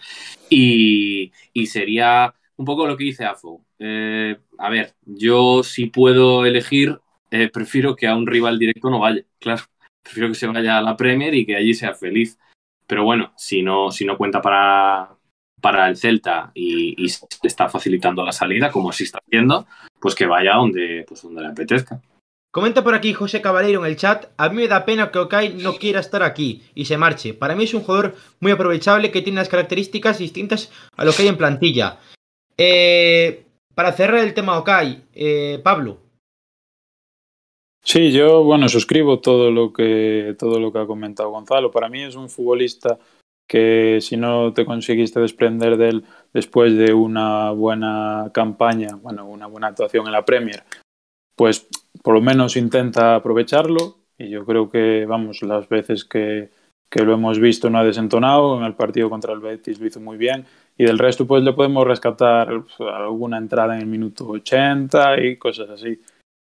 Speaker 7: Y, y sería un poco lo que dice Afo. Eh, a ver, yo si puedo elegir, eh, prefiero que a un rival directo no vaya, claro. Prefiero que se vaya a la Premier y que allí sea feliz. Pero bueno, si no, si no cuenta para, para el Celta y, y está facilitando la salida, como así está haciendo, pues que vaya donde, pues donde le apetezca.
Speaker 1: Comenta por aquí José Caballero en el chat. A mí me da pena que Okai no quiera estar aquí y se marche. Para mí es un jugador muy aprovechable que tiene las características distintas a lo que hay en plantilla. Eh, para cerrar el tema Okai, eh, Pablo.
Speaker 5: Sí, yo, bueno, suscribo todo lo que todo lo que ha comentado Gonzalo. Para mí es un futbolista que si no te conseguiste desprender de él después de una buena campaña, bueno, una buena actuación en la Premier, pues por lo menos intenta aprovecharlo y yo creo que, vamos, las veces que, que lo hemos visto no ha desentonado, en el partido contra el Betis lo hizo muy bien y del resto pues le podemos rescatar pues, alguna entrada en el minuto 80 y cosas así.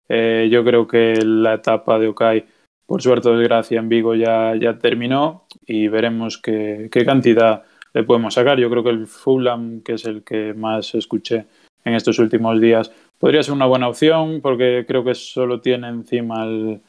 Speaker 5: Eh, yo creo que la etapa de Okai, por suerte o desgracia, en Vigo ya, ya terminó y veremos qué, qué cantidad le podemos sacar. Yo creo que el Fulham, que es el que más escuché en estos últimos días, podría ser una buena opción porque creo que solo tiene encima al,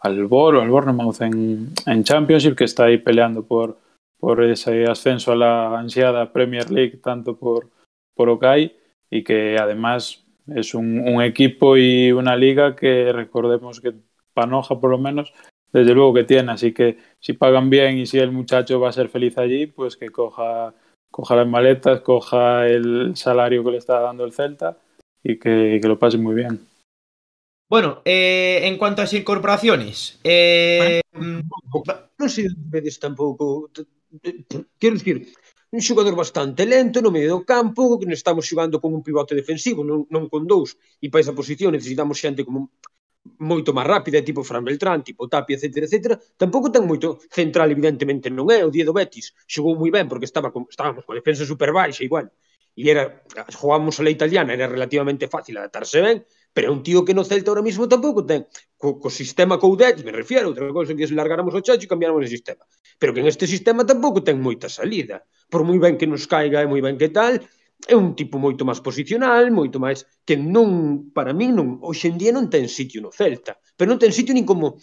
Speaker 5: al Bor o al Bournemouth en, en Championship, que está ahí peleando por, por ese ascenso a la ansiada Premier League, tanto por, por Okai, y que además es un, un, equipo y una liga que recordemos que Panoja por lo menos, desde luego que tiene, así que si pagan bien y si el muchacho va a ser feliz allí, pues que coja, coja las maletas, coja el salario que le está dando el Celta y que, que lo pase muy bien.
Speaker 1: Bueno, eh, en cuanto ás incorporaciones, eh,
Speaker 8: non sei vedes tampouco quero dicir, un xogador bastante lento no medio do campo, que estamos xogando con un pivote defensivo, non, non con dous, e para esa posición necesitamos xente como moito máis rápida, tipo Fran Beltrán, tipo Tapia, etc, etc. Tampouco ten moito central, evidentemente non é, o día do Betis. Xogou moi ben porque estaba con, estábamos coa defensa super baixa igual, e era, jogamos a la italiana, era relativamente fácil adaptarse ben, pero é un tío que no Celta ahora mismo tampouco ten. Co, co sistema Coudet, me refiero, outra cousa que es largáramos o chacho e cambiáramos o sistema. Pero que en este sistema tampouco ten moita salida. Por moi ben que nos caiga e moi ben que tal, é un tipo moito máis posicional, moito máis que non, para min non, hoxe en día non ten sitio no Celta, pero non ten sitio nin como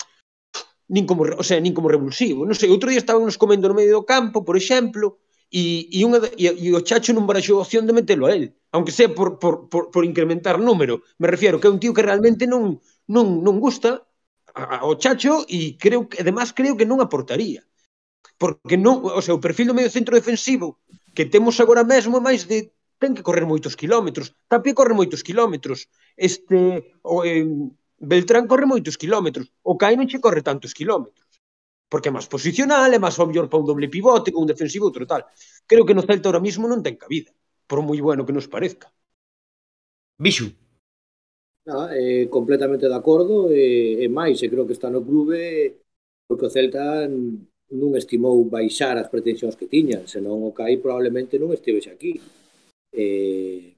Speaker 8: nin como, o sea, nin como revulsivo. Non sei, outro día estábamos comendo no medio do campo, por exemplo, e, e, unha, e, e o Chacho non barajou a opción de metelo a él, aunque sea por, por, por, por incrementar número. Me refiero que é un tío que realmente non, non, non gusta ao Chacho e creo que además creo que non aportaría. Porque non, o sea, o perfil do medio centro defensivo que temos agora mesmo é máis de ten que correr moitos quilómetros. Tapia corre moitos quilómetros. Este o, eh, Beltrán corre moitos quilómetros. O Caio non che corre tantos quilómetros porque é máis posicional, é máis obvio para un doble pivote, con un defensivo outro tal. Creo que no Celta ahora mismo non ten cabida, por moi bueno que nos parezca.
Speaker 1: Bixu.
Speaker 2: Ah, eh, completamente de acordo, e, eh, e máis, e creo que está no clube porque o Celta non estimou baixar as pretensións que tiña, senón o Cai probablemente non estivese aquí. Eh,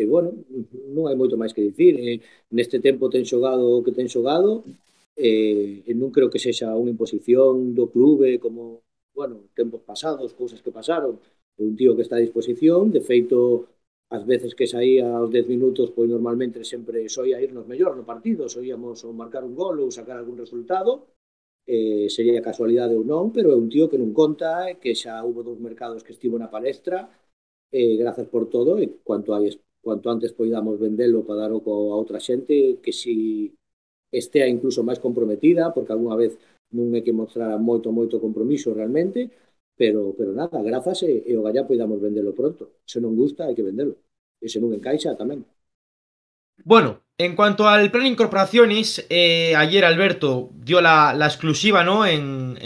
Speaker 2: e bueno, non hai moito máis que dicir. Eh, neste tempo ten xogado o que ten xogado, eh, e non creo que sexa unha imposición do clube como, bueno, tempos pasados, cousas que pasaron. Un tío que está a disposición, de feito, as veces que saía aos 10 minutos, pois normalmente sempre soía irnos mellor no partido, soíamos ou marcar un gol ou sacar algún resultado, eh, sería casualidade ou non, pero é un tío que non conta, que xa hubo dous mercados que estivo na palestra, eh, grazas por todo, e cuanto, hai, cuanto antes poidamos vendelo para dar oco co a outra xente, que si estea incluso máis comprometida, porque algunha vez non é que mostrara moito, moito compromiso realmente, pero, pero nada, grazas e, e o gallá poidamos vendelo pronto. Se non gusta, hai que vendelo. E se non encaixa, tamén.
Speaker 1: Bueno, en cuanto al plan de incorporaciones, eh, ayer Alberto dio la, exclusiva ¿no? en,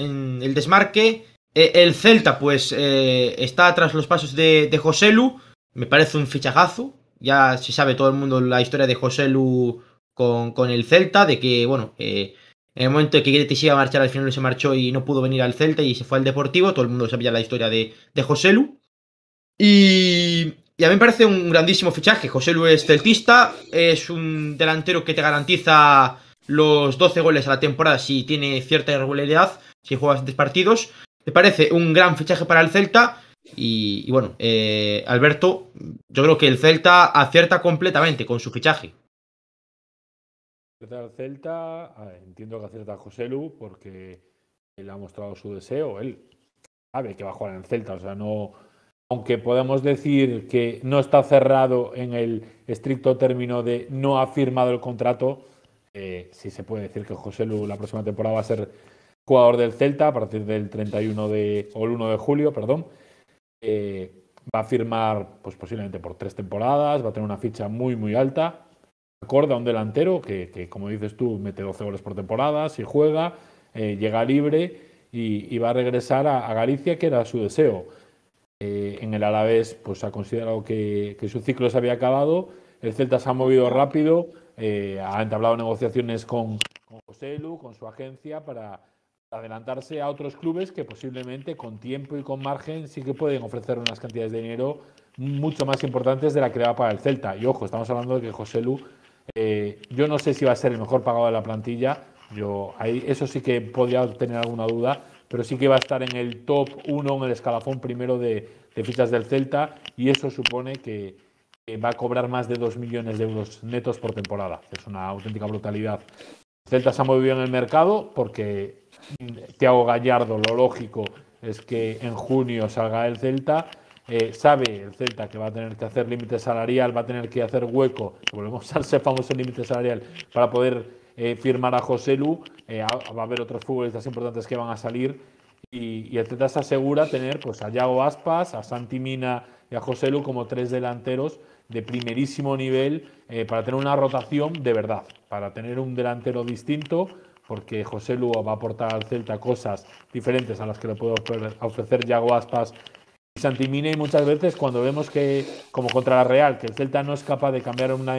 Speaker 1: el desmarque. Eh, el Celta, pues, eh, está tras los pasos de, de Joselu. Me parece un fichajazo. Ya se sabe todo el mundo la historia de Joselu con, con el Celta, de que, bueno, eh, en el momento que Guedes iba a marchar, al final se marchó y no pudo venir al Celta y se fue al Deportivo. Todo el mundo sabía la historia de, de Joselu. Y, y, a mí me parece un grandísimo fichaje. Joselu es celtista, es un delantero que te garantiza los 12 goles a la temporada si tiene cierta irregularidad, si juega bastantes partidos. Me parece un gran fichaje para el Celta. Y, y bueno, eh, Alberto, yo creo que el Celta acierta completamente con su fichaje.
Speaker 3: Al Celta, ver, entiendo que acierta a José Lu porque él ha mostrado su deseo, él sabe que va a jugar en el Celta, o sea, no, aunque podemos decir que no está cerrado en el estricto término de no ha firmado el contrato, eh, sí se puede decir que José Lu la próxima temporada va a ser jugador del Celta a partir del 31 de, o el 1 de julio, perdón. Eh, va a firmar pues posiblemente por tres temporadas, va a tener una ficha muy muy alta, acorde a un delantero que, que como dices tú mete 12 goles por temporada, si juega, eh, llega libre y, y, va a regresar a, a, Galicia que era su deseo. Eh, en el Alavés pues ha considerado que, que, su ciclo se había acabado, el Celta se ha movido rápido, eh, ha entablado negociaciones con, con José Lu, con su agencia para adelantarse a otros clubes que posiblemente con tiempo y con margen sí que pueden ofrecer unas cantidades de dinero mucho más importantes de la que para el Celta. Y ojo, estamos hablando de que José Lu, eh, yo no sé si va a ser el mejor pagado de la plantilla, yo ahí, eso sí que podría tener alguna duda, pero sí que va a estar en el top 1, en el escalafón primero de, de fichas del Celta, y eso supone que, va a cobrar más de 2 millones de euros netos por temporada. Es una auténtica brutalidad. Celta se ha movido en el mercado porque Tiago Gallardo, lo lógico es que en junio salga el Celta. Eh, sabe el Celta que va a tener que hacer límite salarial, va a tener que hacer hueco, volvemos a ese famoso límite salarial para poder eh, firmar a José Lu. Eh, va a haber otros futbolistas importantes que van a salir y, y el Celta se asegura tener pues, a Yago Aspas, a Santi Mina y a José Lu como tres delanteros de primerísimo nivel eh, para tener una rotación de verdad, para tener un delantero distinto, porque José Lu va a aportar al Celta cosas diferentes a las que le puede ofrecer Yago Aspas Santimine muchas veces cuando vemos que, como contra la Real, que el Celta no es capaz de cambiar una,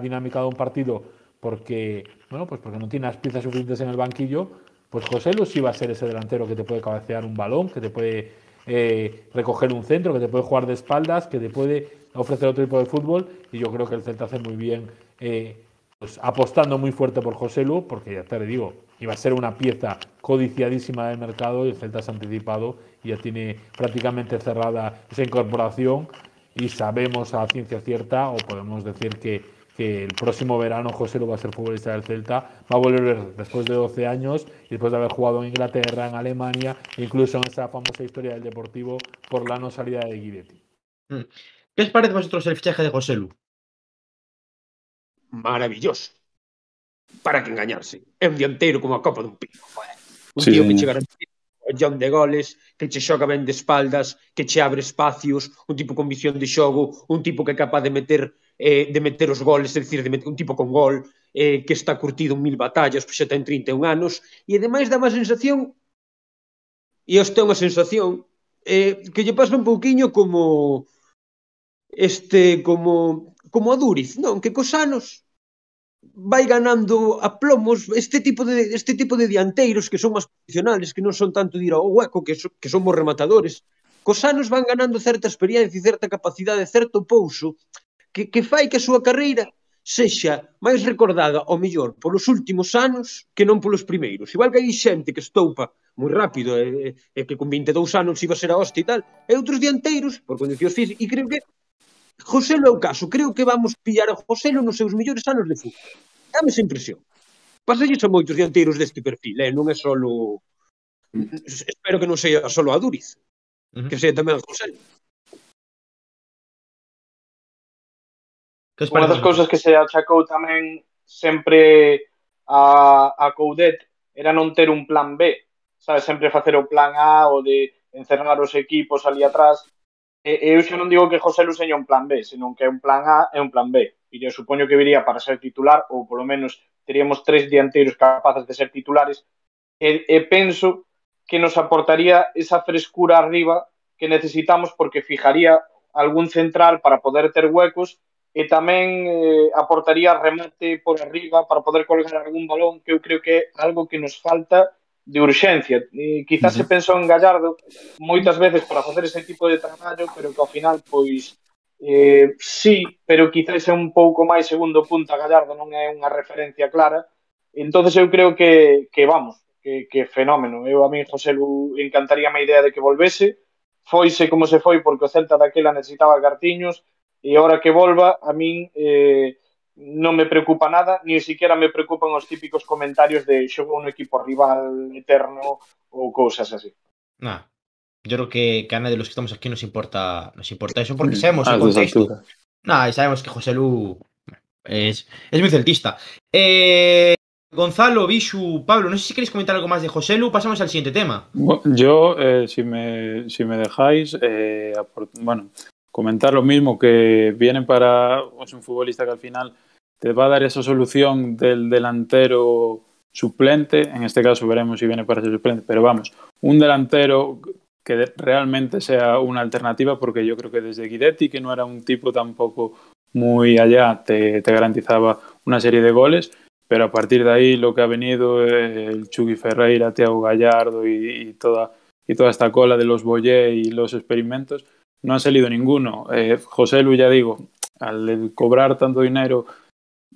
Speaker 3: dinámica de un partido porque, bueno, pues porque no tiene las piezas suficientes en el banquillo, pues José Lu sí va a ser ese delantero que te puede cabecear un balón, que te puede eh, recoger un centro, que te puede jugar de espaldas, que te puede ofrecer otro tipo de fútbol. Y yo creo que el Celta hace muy bien eh, pues, apostando muy fuerte por José Lu, porque ya te le digo, iba a ser una pieza codiciadísima del mercado y el Celta se ha anticipado ya tiene prácticamente cerrada esa incorporación y sabemos a ciencia cierta o podemos decir que, que el próximo verano José Lu va a ser futbolista del Celta, va a volver después de 12 años y después de haber jugado en Inglaterra, en Alemania, incluso en esa famosa historia del Deportivo por la no salida de Guidetti.
Speaker 1: Mm. ¿Qué os parece a vosotros el fichaje de José Lu?
Speaker 8: Maravilloso. Para que engañarse. É un dianteiro como a copa dun pino. Un sí, tío que che collón de goles, que che xoga ben de espaldas, que che abre espacios, un tipo con visión de xogo, un tipo que é capaz de meter eh, de meter os goles, é dicir, de meter, un tipo con gol, eh, que está curtido en mil batallas, pois xa ten 31 anos, e ademais dá má sensación, e os ten unha sensación, eh, que lle pasa un pouquiño como este, como, como a Duriz, non? Que cos anos vai ganando a plomos este tipo de este tipo de dianteiros que son máis profesionales, que non son tanto de ir ao hueco, que, so, que somos rematadores. Cos anos van ganando certa experiencia, certa capacidade, certo pouso, que, que fai que a súa carreira sexa máis recordada ao mellor polos últimos anos que non polos primeiros. Igual que hai xente que estoupa moi rápido e, e que con 22 anos iba a ser a hoste e tal, e outros dianteiros por condicións físicas, e creo que Joselo é o caso. Creo que vamos pillar a Joselo nos seus mellores anos de fútbol. Dame esa impresión. Pasalles a moitos dianteiros deste perfil, eh? non é só... Solo... Espero que non seja só a Duriz, uh -huh. que seja tamén a Joselo.
Speaker 4: Unha das cousas que se achacou tamén sempre a, a Coudet era non ter un plan B, sabe, sempre facer o plan A, o de encerrar os equipos ali atrás, eu xa non digo que José Lu seña un plan B, senón que é un plan A e un plan B. E eu supoño que viría para ser titular, ou polo menos teríamos tres dianteiros capaces de ser titulares, e, e penso que nos aportaría esa frescura arriba que necesitamos porque fijaría algún central para poder ter huecos e tamén eh, aportaría remate por arriba para poder colgar algún balón que eu creo que algo que nos falta de urxencia. E quizás uh -huh. se pensou en Gallardo moitas veces para facer ese tipo de traballo, pero que ao final, pois, eh, sí, pero quizás é un pouco máis segundo punta Gallardo, non é unha referencia clara. entonces eu creo que, que vamos, que, que fenómeno. Eu a mí, José Lu, encantaría a idea de que volvese. Foise como se foi porque o Celta daquela necesitaba cartiños e ahora que volva, a min... Eh, non me preocupa nada, ni siquiera me preocupan os típicos comentarios de xogo un equipo rival eterno ou cousas así.
Speaker 1: Nah, yo creo que, que a nadie de los que estamos aquí nos importa, nos importa eso porque sabemos el contexto. Nah, y sabemos que José Lu es, es muy celtista. Eh, Gonzalo, Bishu, Pablo, no sé si queréis comentar algo más de José Lu, pasamos al siguiente tema.
Speaker 5: Yo, eh, si, me, si me dejáis, eh, bueno, comentar lo mismo, que viene para pues, un futbolista que al final te va a dar esa solución del delantero suplente, en este caso veremos si viene para ser suplente, pero vamos, un delantero que realmente sea una alternativa, porque yo creo que desde Guidetti, que no era un tipo tampoco muy allá, te, te garantizaba una serie de goles, pero a partir de ahí lo que ha venido el Chucky Ferreira, Thiago Gallardo y, y, toda, y toda esta cola de los Boyé y los experimentos, no ha salido ninguno. Eh, José Lu, ya digo, al cobrar tanto dinero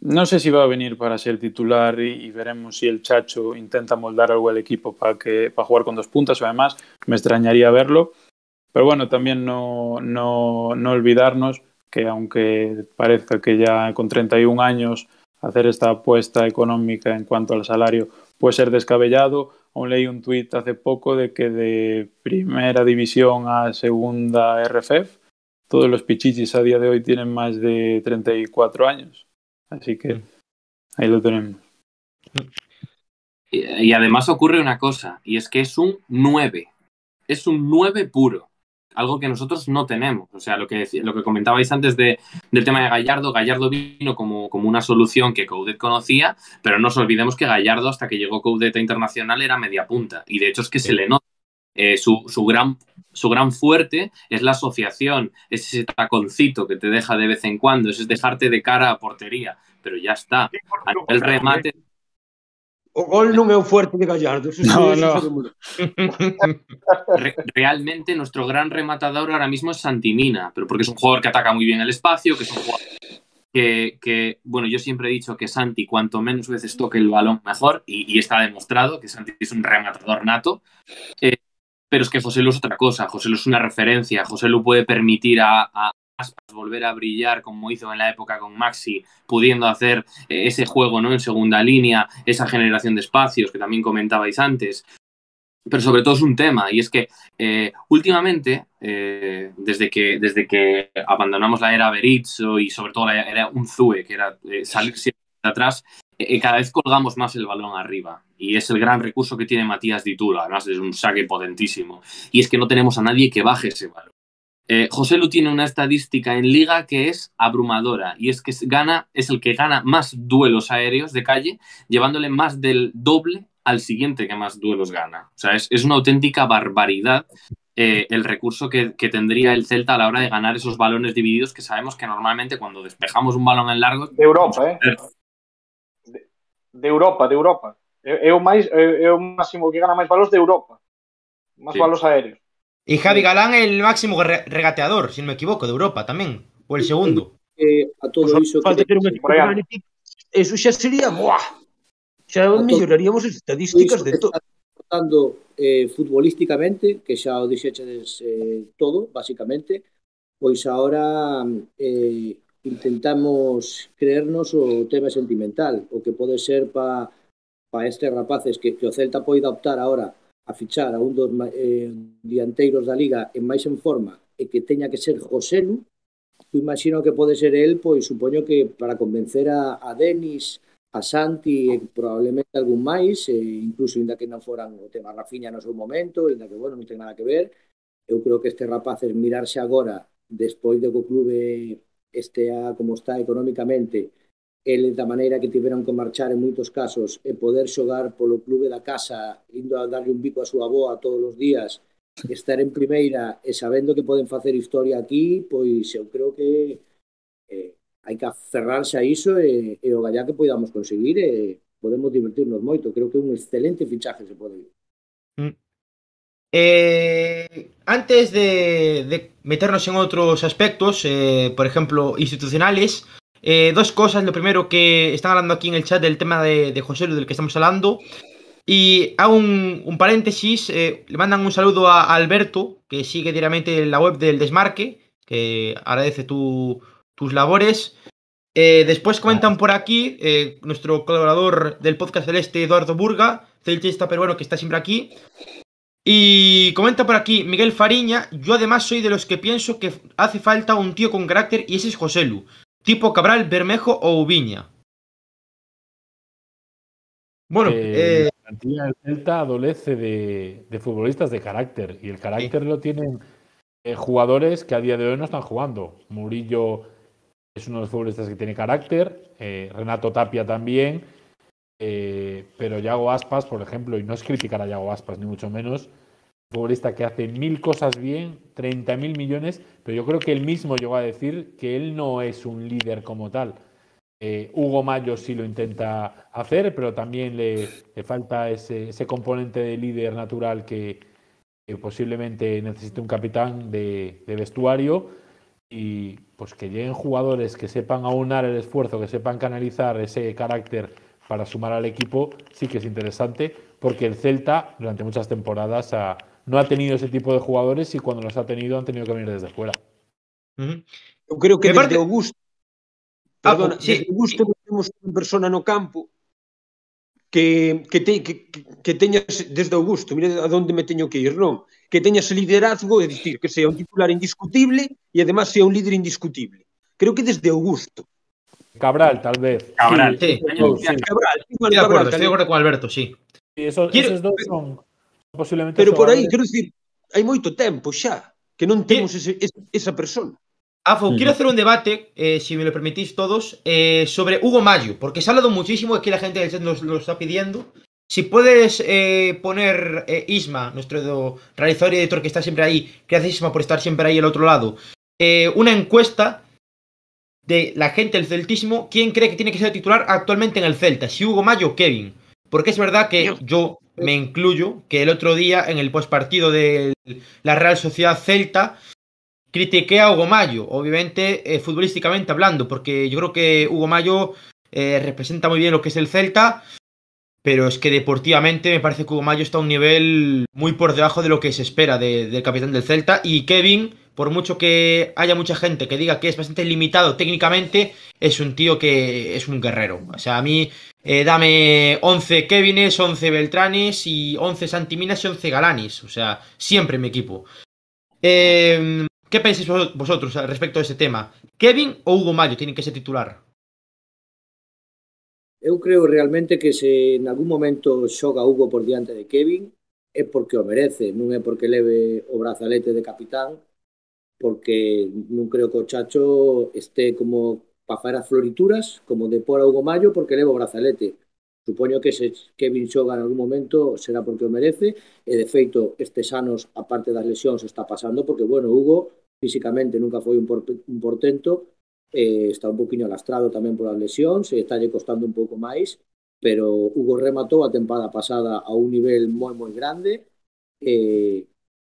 Speaker 5: no sé si va a venir para ser titular y, veremos si el Chacho intenta moldar algo al equipo para, que, para jugar con dos puntas o además me extrañaría verlo. Pero bueno, también no, no, no olvidarnos que aunque parezca que ya con 31 años hacer esta apuesta económica en cuanto al salario puede ser descabellado, aún leí un tuit hace poco de que de primera división a segunda RFF, todos los pichichis a día de hoy tienen más de 34 años. Así que ahí lo tenemos.
Speaker 7: Y, y, además ocurre una cosa, y es que es un 9. Es un 9 puro. Algo que nosotros no tenemos. O sea, lo que, lo que comentabais antes de, del tema de Gallardo, Gallardo vino como, como una solución que Coudet conocía, pero no nos olvidemos que Gallardo, hasta que llegó Coudet a Internacional, era media punta. Y de hecho es que sí. se le nota. Eh, su, su, gran, su gran fuerte es la asociación, es ese taconcito que te deja de vez en cuando, es dejarte de cara a portería, pero ya está. El remate.
Speaker 8: O gol non é o fuerte de Gallardo. Eso
Speaker 5: no, no.
Speaker 7: Re realmente nuestro gran rematador ahora mismo es Santimina, pero porque es un jugador que ataca muy bien el espacio, que es un jugador que, que, bueno, yo siempre he dicho que Santi cuanto menos veces toque el balón mejor y, y está demostrado que Santi es un rematador nato. Eh, pero es que José Lu es otra cosa, José Lu es una referencia, José Lu puede permitir a, a Aspas volver a brillar como hizo en la época con Maxi, pudiendo hacer eh, ese juego ¿no? en segunda línea, esa generación de espacios que también comentabais antes. Pero sobre todo es un tema, y es que eh, últimamente, eh, desde, que, desde que abandonamos la era Berizzo y sobre todo la era Unzue, que era salir siempre atrás, cada vez colgamos más el balón arriba. Y es el gran recurso que tiene Matías Ditula. Además, es un saque potentísimo. Y es que no tenemos a nadie que baje ese balón. Eh, José Lu tiene una estadística en liga que es abrumadora y es que gana, es el que gana más duelos aéreos de calle, llevándole más del doble al siguiente que más duelos gana. O sea, es, es una auténtica barbaridad eh, el recurso que, que, tendría el Celta a la hora de ganar esos balones divididos que sabemos que normalmente cuando despejamos un balón en largo...
Speaker 4: De Europa, ¿eh? De, de Europa, de Europa. É, é, o máis, é, é o máximo que gana máis balos de Europa. Más sí. balos aéreos.
Speaker 1: E Javi Galán é o máximo re regateador, se non me equivoco, de Europa tamén, ou o segundo.
Speaker 2: Eh, a todo
Speaker 8: pues,
Speaker 2: iso
Speaker 8: falta
Speaker 2: que
Speaker 8: ter un equipo Eso xa sería, buah. Xa melloraríamos as estadísticas de todo.
Speaker 2: Tratando eh, futbolísticamente, que xa o dixechedes eh, todo, basicamente, pois agora eh, intentamos creernos o tema sentimental, o que pode ser para pa estes rapaces que, que o Celta poida optar agora a fichar a un dos eh, dianteiros da Liga en máis en forma e que teña que ser Joselu, eu imagino que pode ser el, pois supoño que para convencer a, a Denis, a Santi e probablemente algún máis, e incluso inda que non foran o tema Rafinha no seu momento, inda que, bueno, non ten nada que ver, eu creo que este rapaces mirarse agora, despois de que o clube estea como está económicamente, ele da maneira que tiveron que marchar en moitos casos e poder xogar polo clube da casa, indo a darlle un bico a súa boa todos os días, estar en primeira e sabendo que poden facer historia aquí, pois eu creo que eh, hai que aferrarse a iso e, e o gallá que podamos conseguir e podemos divertirnos moito. Creo que é un excelente fichaje se pode ir. Mm.
Speaker 1: Eh, antes de, de meternos en outros aspectos, eh, por exemplo, institucionales, eh, dos cosas. Lo primero que están hablando aquí en el chat del tema de, José Lu, del que estamos hablando. Y hago un, paréntesis, eh, le mandan un saludo a Alberto, que sigue diariamente en la web del Desmarque, que agradece tu, tus labores. Eh, después comentan por aquí nuestro colaborador del podcast celeste, Eduardo Burga, celtista peruano que está siempre aquí. Y comenta por aquí Miguel Fariña, yo además soy de los que pienso que hace falta un tío con carácter y ese es José Lu, tipo Cabral, Bermejo o Ubiña. Bueno,
Speaker 3: Eh,
Speaker 1: eh,
Speaker 3: la plantilla del Celta adolece de, de futbolistas de carácter y el carácter lo tienen eh, jugadores que a día de hoy no están jugando. Murillo es uno de los futbolistas que tiene carácter, eh, Renato Tapia también, pero Yago Aspas, por ejemplo, y no es criticar a Yago Aspas ni mucho menos, futbolista que hace mil cosas bien, 30 mil millones, pero yo creo que él mismo llegó a decir que él no es un líder como tal. Eh, Hugo Mayo sí lo intenta hacer, pero también le, falta ese, componente de líder natural que, que posiblemente necesite un capitán de, de vestuario y pues que lleguen jugadores que sepan aunar el esfuerzo, que sepan canalizar ese carácter para sumar al equipo, sí que es interesante, porque el Celta durante muchas temporadas ha- no ha tenido ese tipo de jugadores y cuando los ha tenido han tenido que venir desde fuera.
Speaker 1: ujú.
Speaker 8: Eu creo que
Speaker 1: Me
Speaker 8: desde Augusto,
Speaker 1: Ah,
Speaker 8: perdona,
Speaker 1: sí.
Speaker 8: desde Augusto non temos unha persona no campo que, que, te, que, que- que teñas desde Augusto, mira a donde me teño que ir, non? Que teñas ese liderazgo, é dicir, que sea un titular indiscutible e además sea un líder indiscutible. Creo que desde Augusto.
Speaker 3: Cabral, tal vez.
Speaker 7: Cabral.
Speaker 1: Sí.
Speaker 3: esos
Speaker 7: Sí.
Speaker 8: Cabral, sí,
Speaker 1: Estoy de
Speaker 8: Cabral,
Speaker 1: acuerdo, estoy de acuerdo con Alberto, sí. Quiero-
Speaker 3: esos dos son posiblemente
Speaker 8: Pero por aí,
Speaker 3: xogadores-
Speaker 8: quero dicir, hai moito tempo xa que non temos ese, esa persona.
Speaker 1: Afo, quiero hacer un debate, eh, si me lo permitís todos, eh, sobre Hugo Mayo, porque se ha hablado muchísimo, aquí la gente nos lo está pidiendo. Si puedes eh, poner eh, Isma, nuestro do- realizador y editor que está siempre ahí, gracias Isma por estar siempre ahí al otro lado, eh, una encuesta de la gente del celtísimo, ¿quién cree que tiene que ser titular actualmente en el Celta? Si Hugo Mayo o Kevin. Porque es verdad que yo me incluyo que el otro día en el postpartido de la Real Sociedad Celta critiqué a Hugo Mayo, obviamente eh, futbolísticamente hablando, porque yo creo que Hugo Mayo eh, representa muy bien lo que es el Celta, pero es que deportivamente me parece que Hugo Mayo está a un nivel muy por debajo de lo que se espera de- del capitán del Celta y Kevin, por mucho que haya mucha gente que diga que es bastante limitado técnicamente, es un tío que es un guerrero. O sea, a mí eh, dame 11 Kevines, 11 Beltranes y 11 Santiminas y 11 Galanis. O sea, siempre mi equipo. Eh, ¿Qué pensáis vos- vosotros respecto de ese tema? ¿Kevin o Hugo Mayo tienen que ser titular?
Speaker 2: Eu creo realmente que se en algún momento xoga Hugo por diante de Kevin é porque o merece, non é porque leve o brazalete de capitán, porque non creo que o Chacho este como para facer as florituras, como de por a Hugo Mayo, porque leva o brazalete. Supoño que se Kevin xoga en algún momento será porque o merece, e de feito estes anos, a parte das lesións, está pasando, porque, bueno, Hugo físicamente nunca foi un, por, un portento, eh, está un poquinho lastrado tamén polas lesións, e está costando un pouco máis, pero Hugo rematou a tempada pasada a un nivel moi moi grande, e,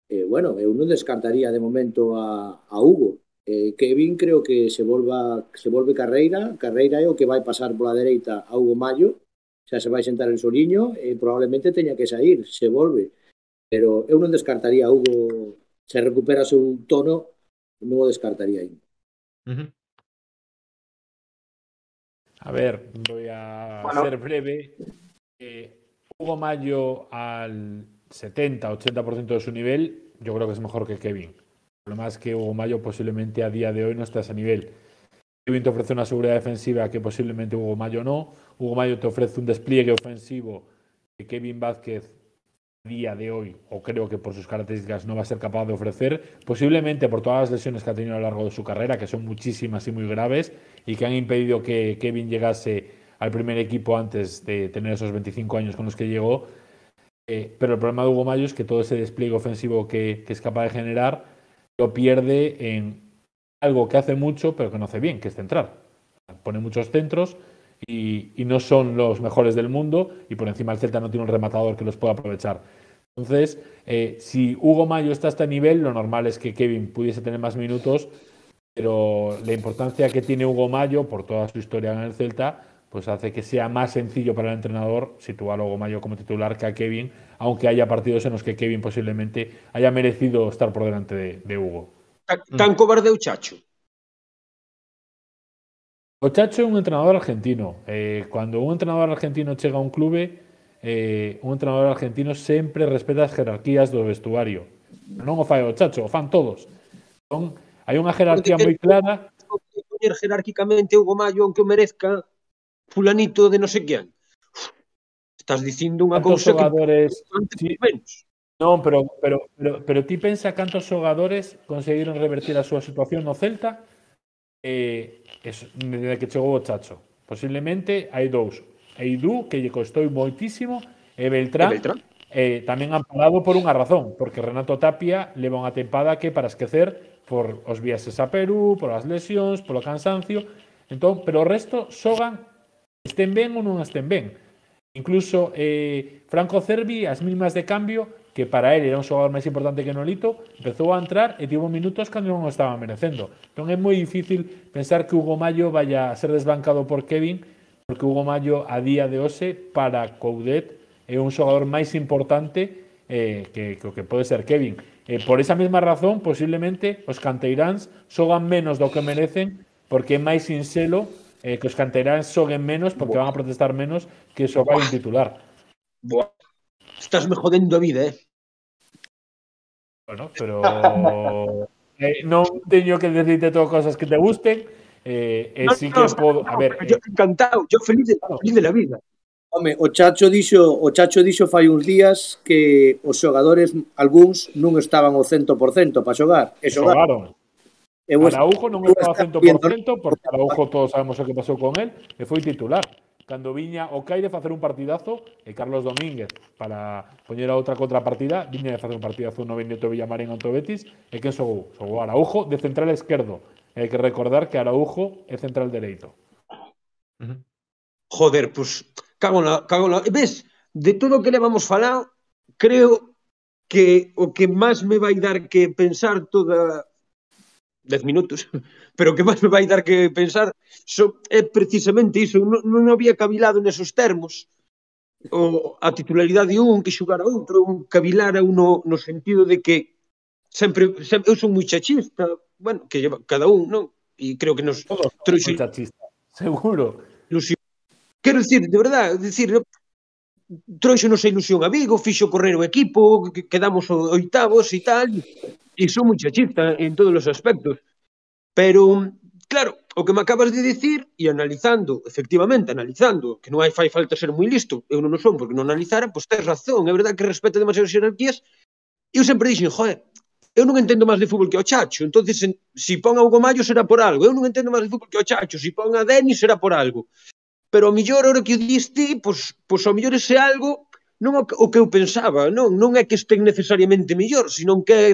Speaker 2: eh, bueno, eu non descartaría de momento a, a Hugo. Eh, Kevin creo que se volva se volve carreira, carreira é o que vai pasar pola dereita a Hugo Mayo, xa se vai sentar en Soliño e probablemente teña que sair, se volve. Pero eu non descartaría a Hugo, se recupera o seu tono, non o descartaría aí.
Speaker 1: Uh -huh.
Speaker 3: A ver, voy a
Speaker 4: bueno.
Speaker 3: ser breve. Eh, Hugo Mayo al 70-80% de su nivel, yo creo que es mejor que Kevin. Problema es que Hugo Mayo posiblemente a día de hoy no está a ese nivel. Kevin te ofrece una seguridad defensiva que posiblemente Hugo Mayo no. Hugo Mayo te ofrece un despliegue ofensivo que Kevin Vázquez a día de hoy, o creo que por sus características, no va a ser capaz de ofrecer. Posiblemente por todas las lesiones que ha tenido a lo largo de su carrera, que son muchísimas y muy graves, y que han impedido que Kevin llegase al primer equipo antes de tener esos 25 años con los que llegó. Eh, pero el problema de Hugo Mayo es que todo ese despliegue ofensivo que, es capaz de generar lo pierde en algo que hace mucho, pero que no hace bien, que es centrar. Pone muchos centros y, y no son los mejores del mundo, y por encima el Celta no tiene un rematador que los pueda aprovechar. Entonces, eh, si Hugo Mayo está a este nivel, lo normal es que Kevin pudiese tener más minutos, pero la importancia que tiene Hugo Mayo por toda su historia en el Celta, pues hace que sea más sencillo para el entrenador situar a Hugo Mayo como titular que a Kevin, aunque haya partidos en los que Kevin posiblemente haya merecido estar por delante de, de Hugo.
Speaker 8: Tan, tan cobarde o Chacho.
Speaker 3: O Chacho é un entrenador argentino. Eh, cando un entrenador argentino chega a un clube, eh, un entrenador argentino sempre respeta as jerarquías do vestuario. Non o fai o Chacho, o fan todos. Son, hai unha jerarquía moi clara
Speaker 8: jerárquicamente Hugo Mayo aunque merezca fulanito de no sé quen. Estás dicindo unha cousa que
Speaker 3: xogadores
Speaker 8: antes
Speaker 3: sí.
Speaker 8: menos.
Speaker 3: Non, pero, pero, pero, pero ti pensa cantos xogadores conseguiron revertir a súa situación no Celta eh, es, desde que chegou o Chacho. Posiblemente hai dous. Eidú, que lle costou moitísimo, e Beltrán,
Speaker 8: E Beltrán.
Speaker 3: eh, tamén han parado por unha razón, porque Renato Tapia leva unha tempada que para esquecer por os viaxes a Perú, por as lesións, polo cansancio. Entón, pero o resto xogan estén ben ou non estén ben. Incluso eh, Franco Cervi, as mínimas de cambio, que para él era un xogador máis importante que Nolito, empezou a entrar e tivo minutos cando non o estaba merecendo. Entón é moi difícil pensar que Hugo Mayo vaya a ser desbancado por Kevin, porque Hugo Mayo a día de hoxe para Coudet é un xogador máis importante eh, que, que o que pode ser Kevin. Eh, por esa mesma razón, posiblemente, os canteiráns xogan menos do que merecen porque é máis sinxelo eh, que os canteranos xoguen menos porque Buah. van a protestar menos que só vai un titular.
Speaker 8: Buah. Estás me jodendo a vida, eh?
Speaker 3: Bueno, pero eh, non teño que decirte todas cosas que te gusten, eh, eh
Speaker 8: no,
Speaker 3: sí que no, podo, a ver,
Speaker 8: pero yo eh... encantado, yo feliz de, feliz de la vida.
Speaker 2: Home, o Chacho dixo, o Chacho dixo fai uns días que os xogadores algúns non estaban ao 100% para xogar, e
Speaker 3: xogaron.
Speaker 2: xogaron. Eu
Speaker 3: Araujo non estaba 100% porque Araujo todos sabemos o que pasou con él e foi titular. Cando viña o Caire facer un partidazo e Carlos Domínguez para poñer a outra contrapartida, viña de facer un partidazo no Benito Villamarín ante o Betis e que xogou? Xogou Araujo de central esquerdo. E hai que recordar que Araujo é central dereito.
Speaker 8: Joder, pues cago na, cago na... Ves, de todo o que levamos falado, creo que o que máis me vai dar que pensar toda 10 minutos, pero que máis me vai dar que pensar so, é precisamente iso, non, non había cavilado nesos termos o, a titularidade un que xugara outro, un cavilara uno no sentido de que sempre, sempre eu son moi chachista, bueno, que lleva cada un, non? E creo que nos
Speaker 3: todos
Speaker 8: trouxe
Speaker 3: chachista, seguro.
Speaker 8: Ilusión. Quero dicir, de verdade, dicir, trouxe nos ilusión a Vigo, fixo correr o equipo, quedamos oitavos e tal, E son muchachista en todos os aspectos. Pero, claro, o que me acabas de dicir e analizando, efectivamente, analizando, que non hai fai falta ser moi listo, eu non o son porque non analizara, pois tens razón, é verdade que respeta demasiadas jerarquías. Eu sempre dixen, joder, eu non entendo máis de fútbol que o Chacho, entonces se si pon a Hugo Mayo será por algo, eu non entendo máis de fútbol que o Chacho, se si pon a Denis será por algo. Pero ao millor, ahora que o diste, pois, pois ao millor ese algo non o, o que eu pensaba, non, non é que estén necesariamente mellor, sino que é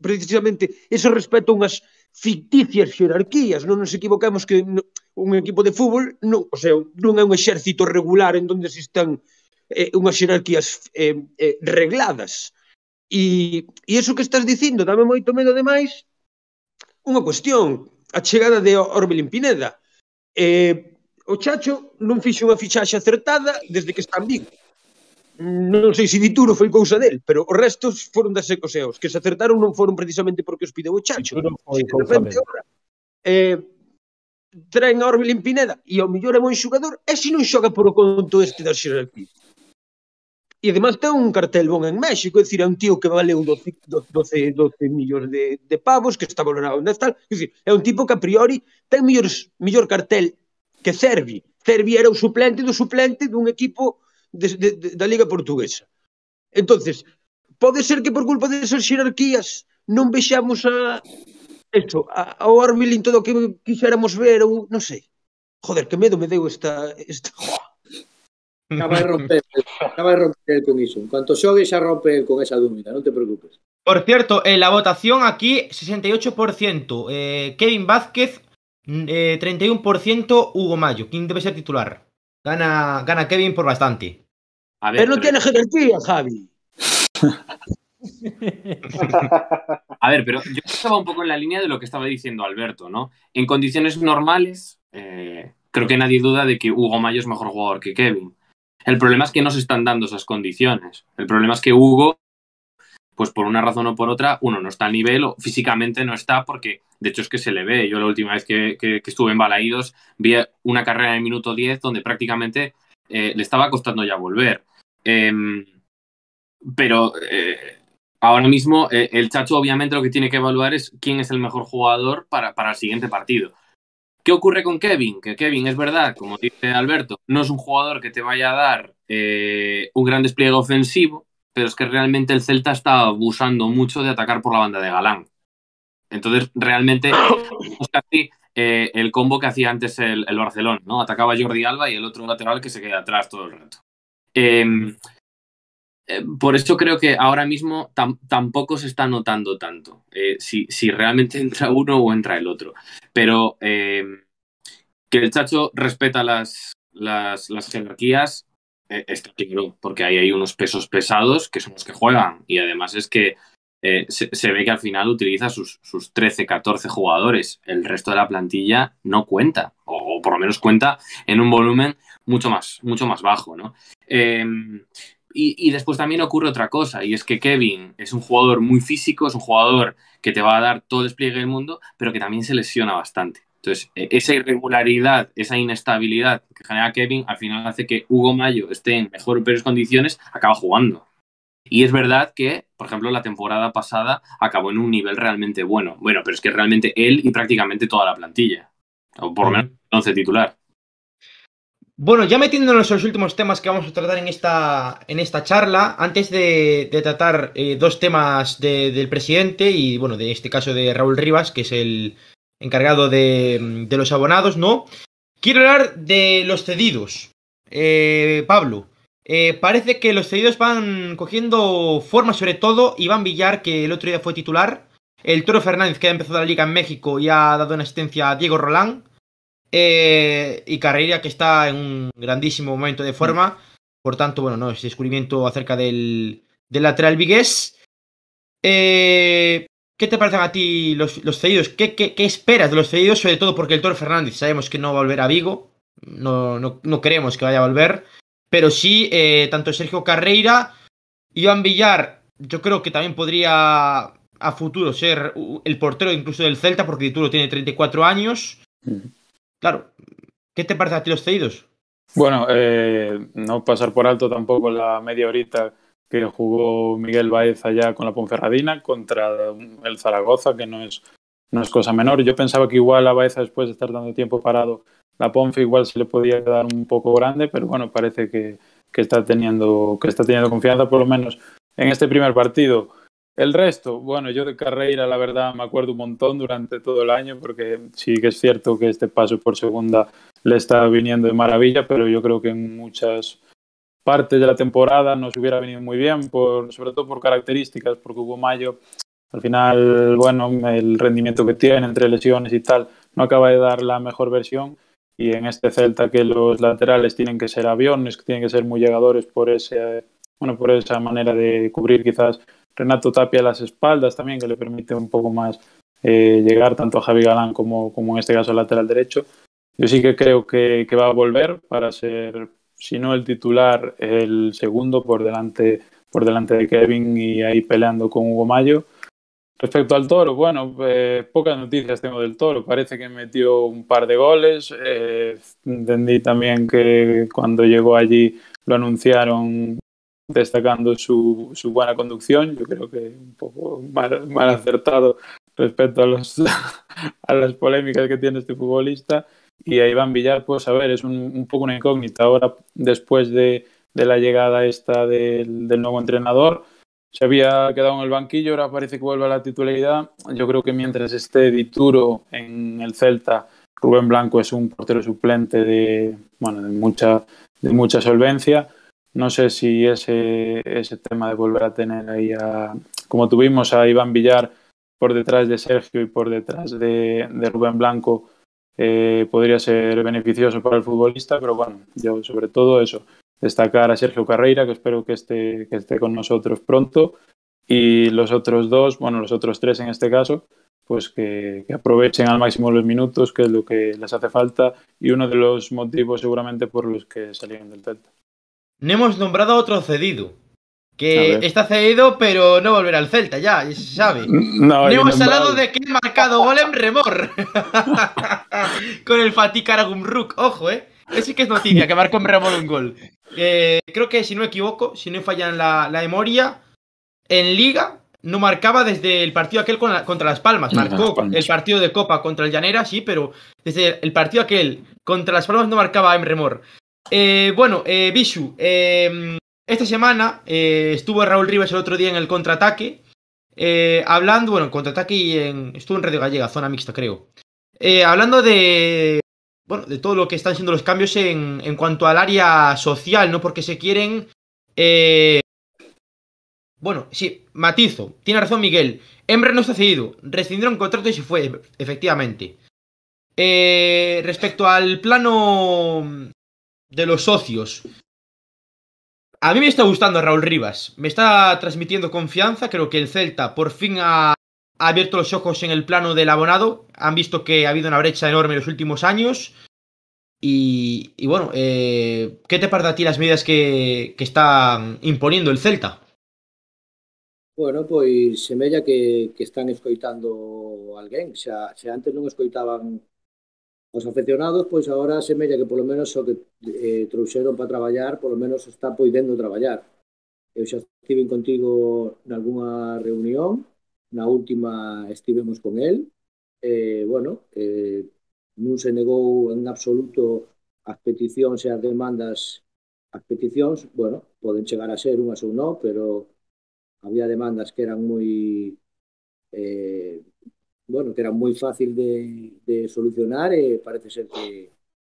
Speaker 8: precisamente ese respeto a unhas ficticias xerarquías, non nos equivocamos que un equipo de fútbol non, o sea, non é un exército regular en donde se están eh, unhas xerarquías eh, eh, regladas. E, e iso que estás dicindo dame moito medo demais unha cuestión, a chegada de Orbelín Pineda. Eh, o Chacho non fixo unha fichaxe acertada desde que está en Vigo non sei se Dituro foi cousa del, pero os restos foron das Ecoseos, que se acertaron non foron precisamente porque os pideu o Chacho.
Speaker 3: Dituro foi
Speaker 8: de repente, eh, traen a Orbelín Pineda e ao mellor é bon xogador, e se non xoga por o conto este das xerarquías. E además ten un cartel bon en México, é dicir, é un tío que valeu 12, 12, 12 millóns de, de pavos, que está valorado na tal, é dicir, é un tipo que a priori ten mellor, mellor cartel que Cervi. Cervi era o suplente do suplente dun equipo de, de, de, da Liga Portuguesa. entonces pode ser que por culpa desas xerarquías non vexamos a eso, a, a Armelín todo o que quixéramos ver ou non sei. Joder, que medo me deu esta... esta...
Speaker 2: Acaba de romper, acaba de romper con iso. En cuanto xogue xa rompe con esa dúmida, non te preocupes.
Speaker 1: Por cierto, eh, la votación aquí 68%, eh, Kevin Vázquez eh, 31%, Hugo Mayo. ¿Quién debe ser titular? Gana, gana Kevin por bastante.
Speaker 7: A ver,
Speaker 8: Pero
Speaker 7: pero-
Speaker 8: tiene jerarquía, Javi.
Speaker 7: A ver, pero yo estaba un poco en la línea de lo que estaba diciendo Alberto, ¿no? En condiciones normales, eh, creo que nadie duda de que Hugo Mayo es mejor jugador que Kevin. El problema es que no se están dando esas condiciones. El problema es que Hugo, pues por una razón o por otra, uno no está al nivel o físicamente no está porque, de hecho, es que se le ve. Yo la última vez que, que- estuve en Balaídos vi una carrera el minuto 10 donde prácticamente eh, le estaba costando ya volver. Em, pero eh, ahora mismo eh, el Chacho obviamente lo que tiene que evaluar es quién es el mejor jugador para, para el siguiente partido. ¿Qué ocurre con Kevin? Que Kevin es verdad, como dice Alberto, no es un jugador que te vaya a dar un gran despliegue ofensivo, pero es que realmente el Celta está abusando mucho de atacar por la banda de Galán. Entonces, realmente es casi eh, el combo que hacía antes el, el, Barcelona, ¿no? Atacaba Jordi Alba y el otro lateral que se queda atrás todo el rato. Eh, eh, por eso creo que ahora mismo tam tampoco se está notando tanto eh, si, si, realmente entra uno o entra el otro. Pero eh, que el Chacho respeta las, las, las jerarquías está claro, porque ahí hay unos pesos pesados que son los que juegan. Y además es que se, se, ve que al final utiliza sus, sus 13, 14 jugadores. El resto de la plantilla no cuenta, o, por lo menos cuenta en un volumen mucho más, mucho más bajo, ¿no? Y, y, después también ocurre otra cosa, y es que Kevin es un jugador muy físico, es un jugador que te va a dar todo el despliegue del mundo, pero que también se lesiona bastante. Entonces, esa irregularidad, esa inestabilidad que genera Kevin, al final hace que Hugo Mayo esté en mejores condiciones, acaba jugando. Y es verdad que, por ejemplo, la temporada pasada acabó en un nivel realmente bueno. Bueno, pero es que realmente él y prácticamente toda la plantilla, o por lo menos el 11 titular.
Speaker 1: Bueno, ya metiéndonos en los últimos temas que vamos a tratar en esta, en esta charla, antes de, de tratar eh, dos temas de, del presidente y, bueno, de este caso de Raúl Rivas, que es el encargado de, de los abonados, ¿no? Quiero hablar de los cedidos. Eh, Pablo, eh, parece que los cedidos van cogiendo forma, sobre todo Iván Villar, que el otro día fue titular, el Toro Fernández, que ha empezado la liga en México y ha dado una asistencia a Diego Rolán, eh, y Carreira que está en un grandísimo momento de forma. Por tanto, bueno, no, ese descubrimiento acerca del, del lateral vigués. Eh, ¿Qué te parecen a ti los, los cedidos? ¿Qué, ¿Qué, qué, esperas de los cedidos? Sobre todo porque el Toro Fernández sabemos que no va a volver a Vigo. No, no, no queremos que vaya a volver. Pero sí, eh, tanto Sergio Carreira, Iván Villar, yo creo que también podría a futuro ser el portero incluso del Celta, porque título tiene 34 años. Claro, ¿qué te parece a ti los cedidos?
Speaker 5: Bueno, eh, no pasar por alto tampoco la media horita que jugó Miguel Baez allá con la Ponferradina contra el Zaragoza, que no es, no es cosa menor. Yo pensaba que igual a Baeza, después de estar dando tiempo parado, la Ponfe igual se le podía quedar un poco grande, pero bueno, parece que, que, está teniendo, que está teniendo confianza, por lo menos en este primer partido. El resto, bueno, yo de Carreira la verdad me acuerdo un montón durante todo el año porque sí que es cierto que este paso por segunda le está viniendo de maravilla, pero yo creo que en muchas partes de la temporada nos hubiera venido muy bien, por, sobre todo por características, porque Hugo Mayo al final, bueno, el rendimiento que tiene entre lesiones y tal no acaba de dar la mejor versión y en este Celta que los laterales tienen que ser aviones, que tienen que ser muy llegadores por ese, bueno, por esa manera de cubrir quizás Renato Tapia las espaldas también, que le permite un poco más eh, llegar tanto a Javi Galán como, como en este caso al lateral derecho. Yo sí que creo que, que, va a volver para ser, si no el titular, el segundo por delante, por delante de Kevin y ahí peleando con Hugo Mayo. Respecto al Toro, bueno, eh, pocas noticias tengo del Toro. Parece que metió un par de goles. Eh, entendí también que cuando llegó allí lo anunciaron destacando su, su, buena conducción. Yo creo que un poco mal, mal acertado respecto a, los, a, las polémicas que tiene este futbolista. Y a Iván Villar, pues a ver, es un, un poco una incógnita. Ahora, después de, de la llegada esta del, del, nuevo entrenador, se había quedado en el banquillo, ahora parece que vuelve a la titularidad. Yo creo que mientras esté Dituro en el Celta, Rubén Blanco es un portero suplente de, bueno, de, mucha, de mucha solvencia no sé si ese, ese tema de volver a tener ahí a, como tuvimos a Iván Villar por detrás de Sergio y por detrás de, de Rubén Blanco, eh, podría ser beneficioso para el futbolista, pero bueno, yo sobre todo eso, destacar a Sergio Carreira, que espero que esté, que esté con nosotros pronto, y los otros dos, bueno, los otros tres en este caso, pues que, que, aprovechen al máximo los minutos, que es lo que les hace falta, y uno de los motivos seguramente por los que salieron del Celta
Speaker 1: no hemos nombrado a otro cedido. Que está cedido, pero no volverá al Celta, ya, ya se sabe.
Speaker 5: No,
Speaker 1: no hemos hablado de que ha marcado gol en remor. Con el Fatih Karagumruk, ojo, eh. Ese que es noticia, que marcó en remor un gol. Eh, creo que, si no me equivoco, si no fallan la, la memoria, en Liga, no marcaba desde el partido aquel con la- contra Las Palmas. Marcó
Speaker 5: Las Palmas.
Speaker 1: el partido de Copa contra el Llanera, sí, pero desde el partido aquel contra Las Palmas no marcaba Emre Mor. Eh, bueno, eh, Bishu, eh, esta semana eh, estuvo Raúl Rivas el otro día en el contraataque, eh, hablando, bueno, en contraataque y en, estuvo en Radio Gallega, zona mixta, creo. Eh, hablando de, bueno, de todo lo que están siendo los cambios en, en cuanto al área social, ¿no? Porque se quieren... bueno, sí, matizo. Tiene razón Miguel. Emre no está cedido. Rescindieron contrato y se fue, efectivamente. Respecto al plano de los socios. A mí me está gustando Raúl Rivas. Me está transmitiendo confianza. Creo que el Celta por fin ha, abierto los ojos en el plano del abonado. Han visto que ha habido una brecha enorme en los últimos años. Y, bueno, eh, ¿qué te parece a ti las medidas que, están imponiendo el Celta?
Speaker 2: Bueno, pois semella que, que están escoitando alguén. Xa, xa antes non escoitaban Os afeccionados, pois agora semella que polo menos o que eh, trouxeron para traballar, polo menos está poidendo traballar. Eu xa estive contigo nalgúnha reunión, na última estivemos con el, eh, bueno, eh, non se negou en absoluto as peticións e as demandas as peticións, bueno, poden chegar a ser unhas ou non, pero había demandas que eran moi eh, bueno, que era moi fácil de, de solucionar e parece ser que,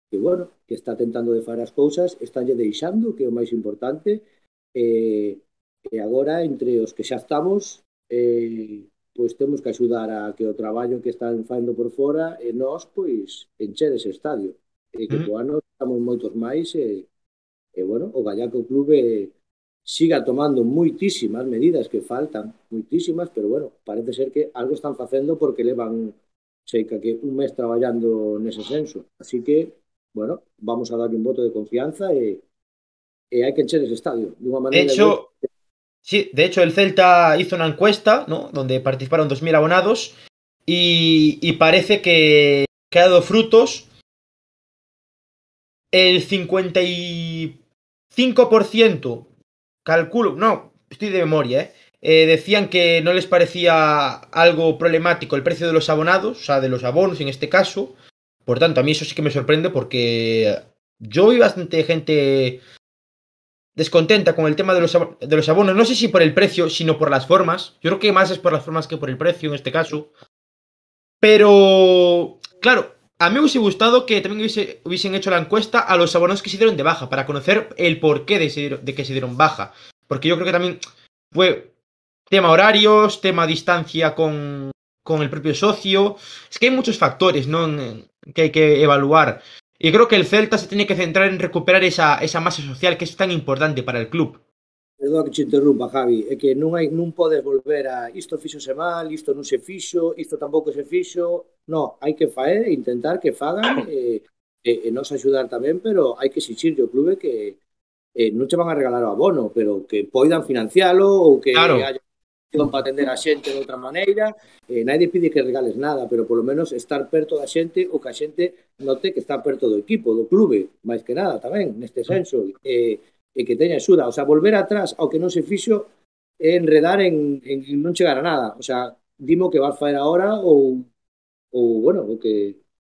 Speaker 2: que, bueno, que está tentando de far as cousas, estánlle deixando, que é o máis importante, e, e agora, entre os que xa estamos, eh, pois temos que axudar a que o traballo que están facendo por fora e nós, pois, encher ese estadio. E que
Speaker 1: mm.
Speaker 2: ano estamos moitos máis e, e bueno, o Gallaco Clube siga tomando moitísimas medidas que faltan, moitísimas, pero bueno, parece ser que algo están facendo porque levan seica que un mes traballando nese senso. Así que, bueno, vamos a darle un voto de confianza e, e hai que encher ese estadio. De unha
Speaker 1: De
Speaker 2: maneira
Speaker 1: hecho, sí, de hecho el Celta hizo una encuesta, ¿no? Donde participaron 2.000 abonados y, y parece que, que ha dado frutos. El 55%, calculo, no, estoy de memoria, ¿eh? Eh, decían que no les parecía algo problemático el precio de los abonados, o sea, de los abonos en este caso. Por tanto, a mí eso sí que me sorprende porque yo vi bastante gente descontenta con el tema de los, de los abonos. No sé si por el precio, sino por las formas. Yo creo que más es por las formas que por el precio en este caso. Pero, claro, a mí me hubiese gustado que también hubiese- hubiesen hecho la encuesta a los abonos que se dieron de baja para conocer el porqué de, de que se dieron baja. Porque yo creo que también fue tema horarios, tema distancia con, con el propio socio. Es que hay muchos factores que hay que evaluar. Y creo que el Celta se tiene que centrar en recuperar esa, esa masa social que es tan importante para el club.
Speaker 2: é que te interrumpa, Javi, é que non hai non podes volver a isto fíxose mal, isto non se fixo, isto tampouco se fixo. No, hai que faer, eh, intentar que fagan e, e, e nos axudar tamén, pero hai que exixirlle ao clube que eh, non che van a regalar o abono, pero que poidan financialo ou que
Speaker 1: claro.
Speaker 2: haya para atender a xente de outra maneira, eh, nadie pide que regales nada, pero polo menos estar perto da xente ou que a xente note que está perto do equipo, do clube, máis que nada tamén, neste senso. Eh, e que teña axuda. O sea, volver atrás ao que non se fixo é enredar en, en, en non chegar a nada. O sea, dimo que vas faer agora ou, ou bueno, o que,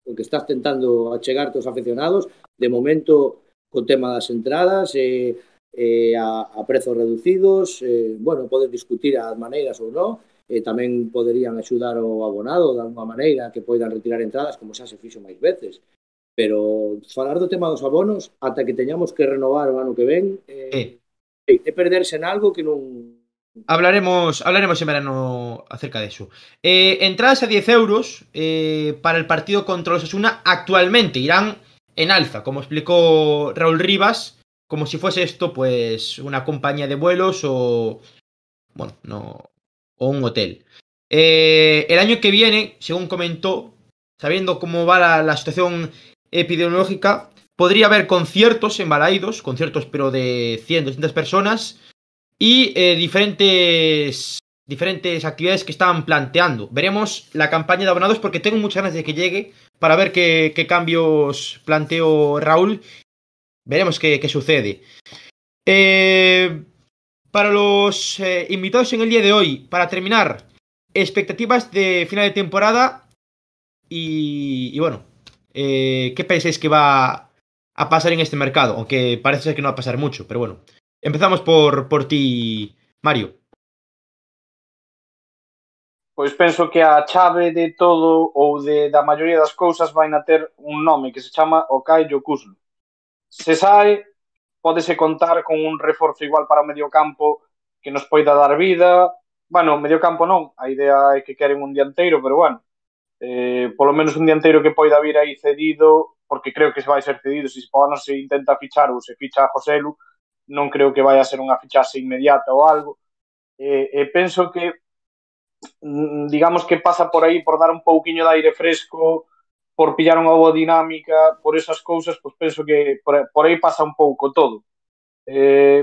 Speaker 2: o que estás tentando achegarte aos aficionados. De momento, co tema das entradas, eh, eh, a, a prezos reducidos, eh, bueno, podes discutir as maneiras ou non, eh, tamén poderían axudar o abonado de alguma maneira que poidan retirar entradas como xa se fixo máis veces. Pero falar do tema dos abonos ata que teñamos que renovar o ano que ven eh, é perderse en algo que non
Speaker 1: Hablaremos, hablaremos en verano acerca de eso. Eh, entradas a 10 euros eh, para el partido contra los Osasuna actualmente irán en alza, como explicó Raúl Rivas, como si fuese esto pues una compañía de vuelos o bueno, no o un hotel. Eh, el año que viene, según comentó, sabiendo cómo va la, la situación epidemiológica, podría haber conciertos en Balaidos, conciertos pero de 100, 200 personas y eh, diferentes diferentes actividades que estaban planteando. Veremos la campaña de abonados porque tengo muchas ganas de que llegue para ver qué, cambios planteó Raúl. Veremos qué, qué sucede. Eh, para los eh, invitados en el día de hoy, para terminar, expectativas de final de temporada y, y bueno, eh, ¿qué pensáis que va a pasar en este mercado? Aunque parece ser que no va a pasar mucho, pero bueno. Empezamos por, por ti, Mario.
Speaker 4: Pois penso que a chave de todo ou de da maioría das cousas vai na ter un nome que se chama Okai Yokuslu. Se sai, pódese contar con un reforzo igual para o mediocampo que nos poida dar vida. Bueno, mediocampo non, a idea é que queren un dianteiro, pero bueno, eh, polo menos un dianteiro que poida vir aí cedido, porque creo que se vai ser cedido, se Spano se intenta fichar ou se ficha a Joselu, non creo que vai a ser unha fichase inmediata ou algo. E, eh, e eh, penso que, mm, digamos que pasa por aí, por dar un pouquiño de aire fresco, por pillar unha boa dinámica, por esas cousas, pois penso que por, por aí pasa un pouco todo. Eh,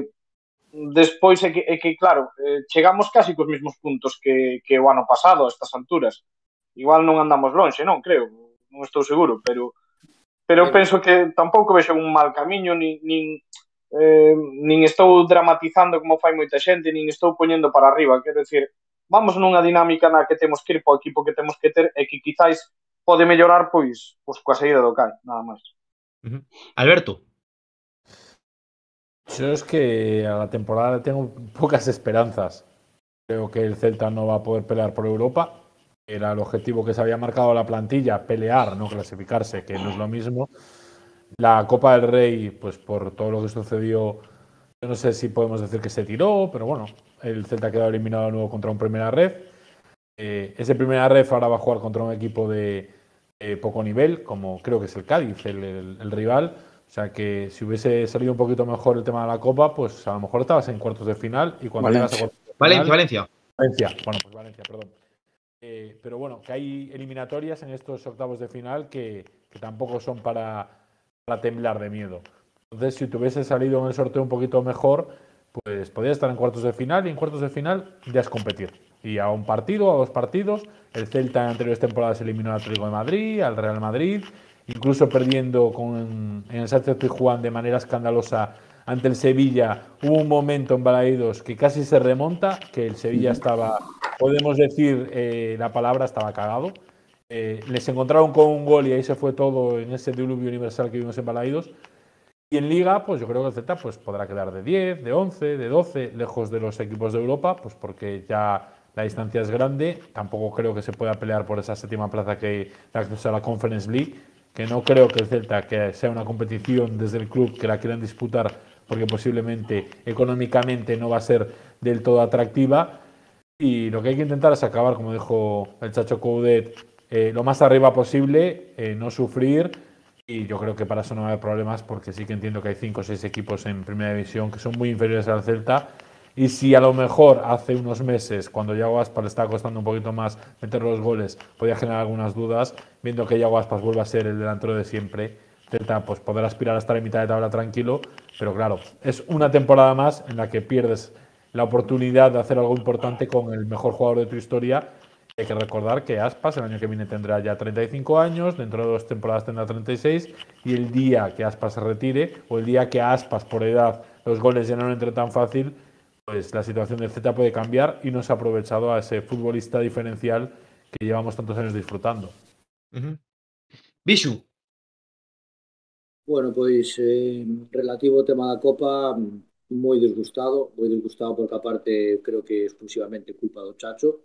Speaker 4: despois é que, é que claro, eh, chegamos casi cos mesmos puntos que, que o ano pasado a estas alturas. Igual non andamos lonxe, non, creo. Non estou seguro, pero pero penso que tampouco vexo un mal camiño nin, nin, eh, nin estou dramatizando como fai moita xente nin estou poñendo para arriba quero decir, vamos nunha dinámica na que temos que ir po equipo que temos que ter e que quizáis pode mellorar pois, pois coa saída do CAI, nada máis
Speaker 1: uh -huh. Alberto
Speaker 3: Yo es que a la temporada tengo pocas esperanzas. Creo que el Celta no va a poder pelear por Europa. Era el objetivo que se había marcado la plantilla, pelear, no clasificarse, que no es lo mismo. La Copa del Rey, pues por todo lo que sucedió, yo no sé si podemos decir que se tiró, pero bueno, el Celta ha quedado eliminado de nuevo contra un Primera Red. Eh, ese Primera Red ahora va a jugar contra un equipo de eh, poco nivel, como creo que es el Cádiz, el, el, el, rival. O sea que si hubiese salido un poquito mejor el tema de la Copa, pues a lo mejor estabas en cuartos de final y cuando
Speaker 1: Valencia. llegas a cuartos de final,
Speaker 3: Valencia, Valencia. Bueno, pues Valencia, perdón. Eh, pero bueno, que hay eliminatorias en estos octavos de final que, que tampoco son para, para temblar de miedo. Entonces, si te hubiese salido en el sorteo un poquito mejor, pues podía estar en cuartos de final y en cuartos de final ya es competir. Y a un partido, a dos partidos, el Celta en anteriores temporadas eliminó al Atlético de Madrid, al Real Madrid, incluso perdiendo con, en el Sánchez Pizjuán de manera escandalosa ante el Sevilla. Hubo un momento en Balaídos que casi se remonta, que el Sevilla estaba, podemos decir, eh, la palabra estaba cagado. Eh, les encontraron con un gol y ahí se fue todo en ese diluvio universal que vimos en Balaídos. Y en Liga, pues yo creo que el Celta pues, podrá quedar de 10, de 11, de 12, lejos de los equipos de Europa, pues porque ya la distancia es grande. Tampoco creo que se pueda pelear por esa séptima plaza que da acceso a la Conference League, que no creo que el Celta que sea una competición desde el club que la quieran disputar, porque posiblemente económicamente no va a ser del todo atractiva. Y lo que hay que intentar es acabar, como dijo el Chacho Coudet, eh, lo más arriba posible, eh, no sufrir y yo creo que para eso no va a haber problemas porque sí que entiendo que hay cinco o seis equipos en primera división que son muy inferiores al Celta. Y si a lo mejor hace unos meses, cuando Yago Aspas le estaba costando un poquito más meter los goles, podía generar algunas dudas, viendo que Yago Aspas vuelve a ser el delantero de siempre, Celta pues podrá aspirar a estar en mitad de tabla tranquilo, pero claro, es una temporada más en la que pierdes la oportunidad de hacer algo importante con el mejor jugador de tu historia hay que recordar que Aspas el año que viene tendrá ya 35 años, dentro de dos temporadas tendrá 36 y el día que Aspas se retire o el día que Aspas por edad los goles ya no entre tan fácil, pues la situación del Z puede cambiar y no se ha aprovechado a ese futbolista diferencial que llevamos tantos años disfrutando.
Speaker 1: Uh -huh. Bisu.
Speaker 2: Bueno, pois eh, relativo ao tema da Copa moi disgustado, moi disgustado porque aparte creo que exclusivamente culpa do Chacho,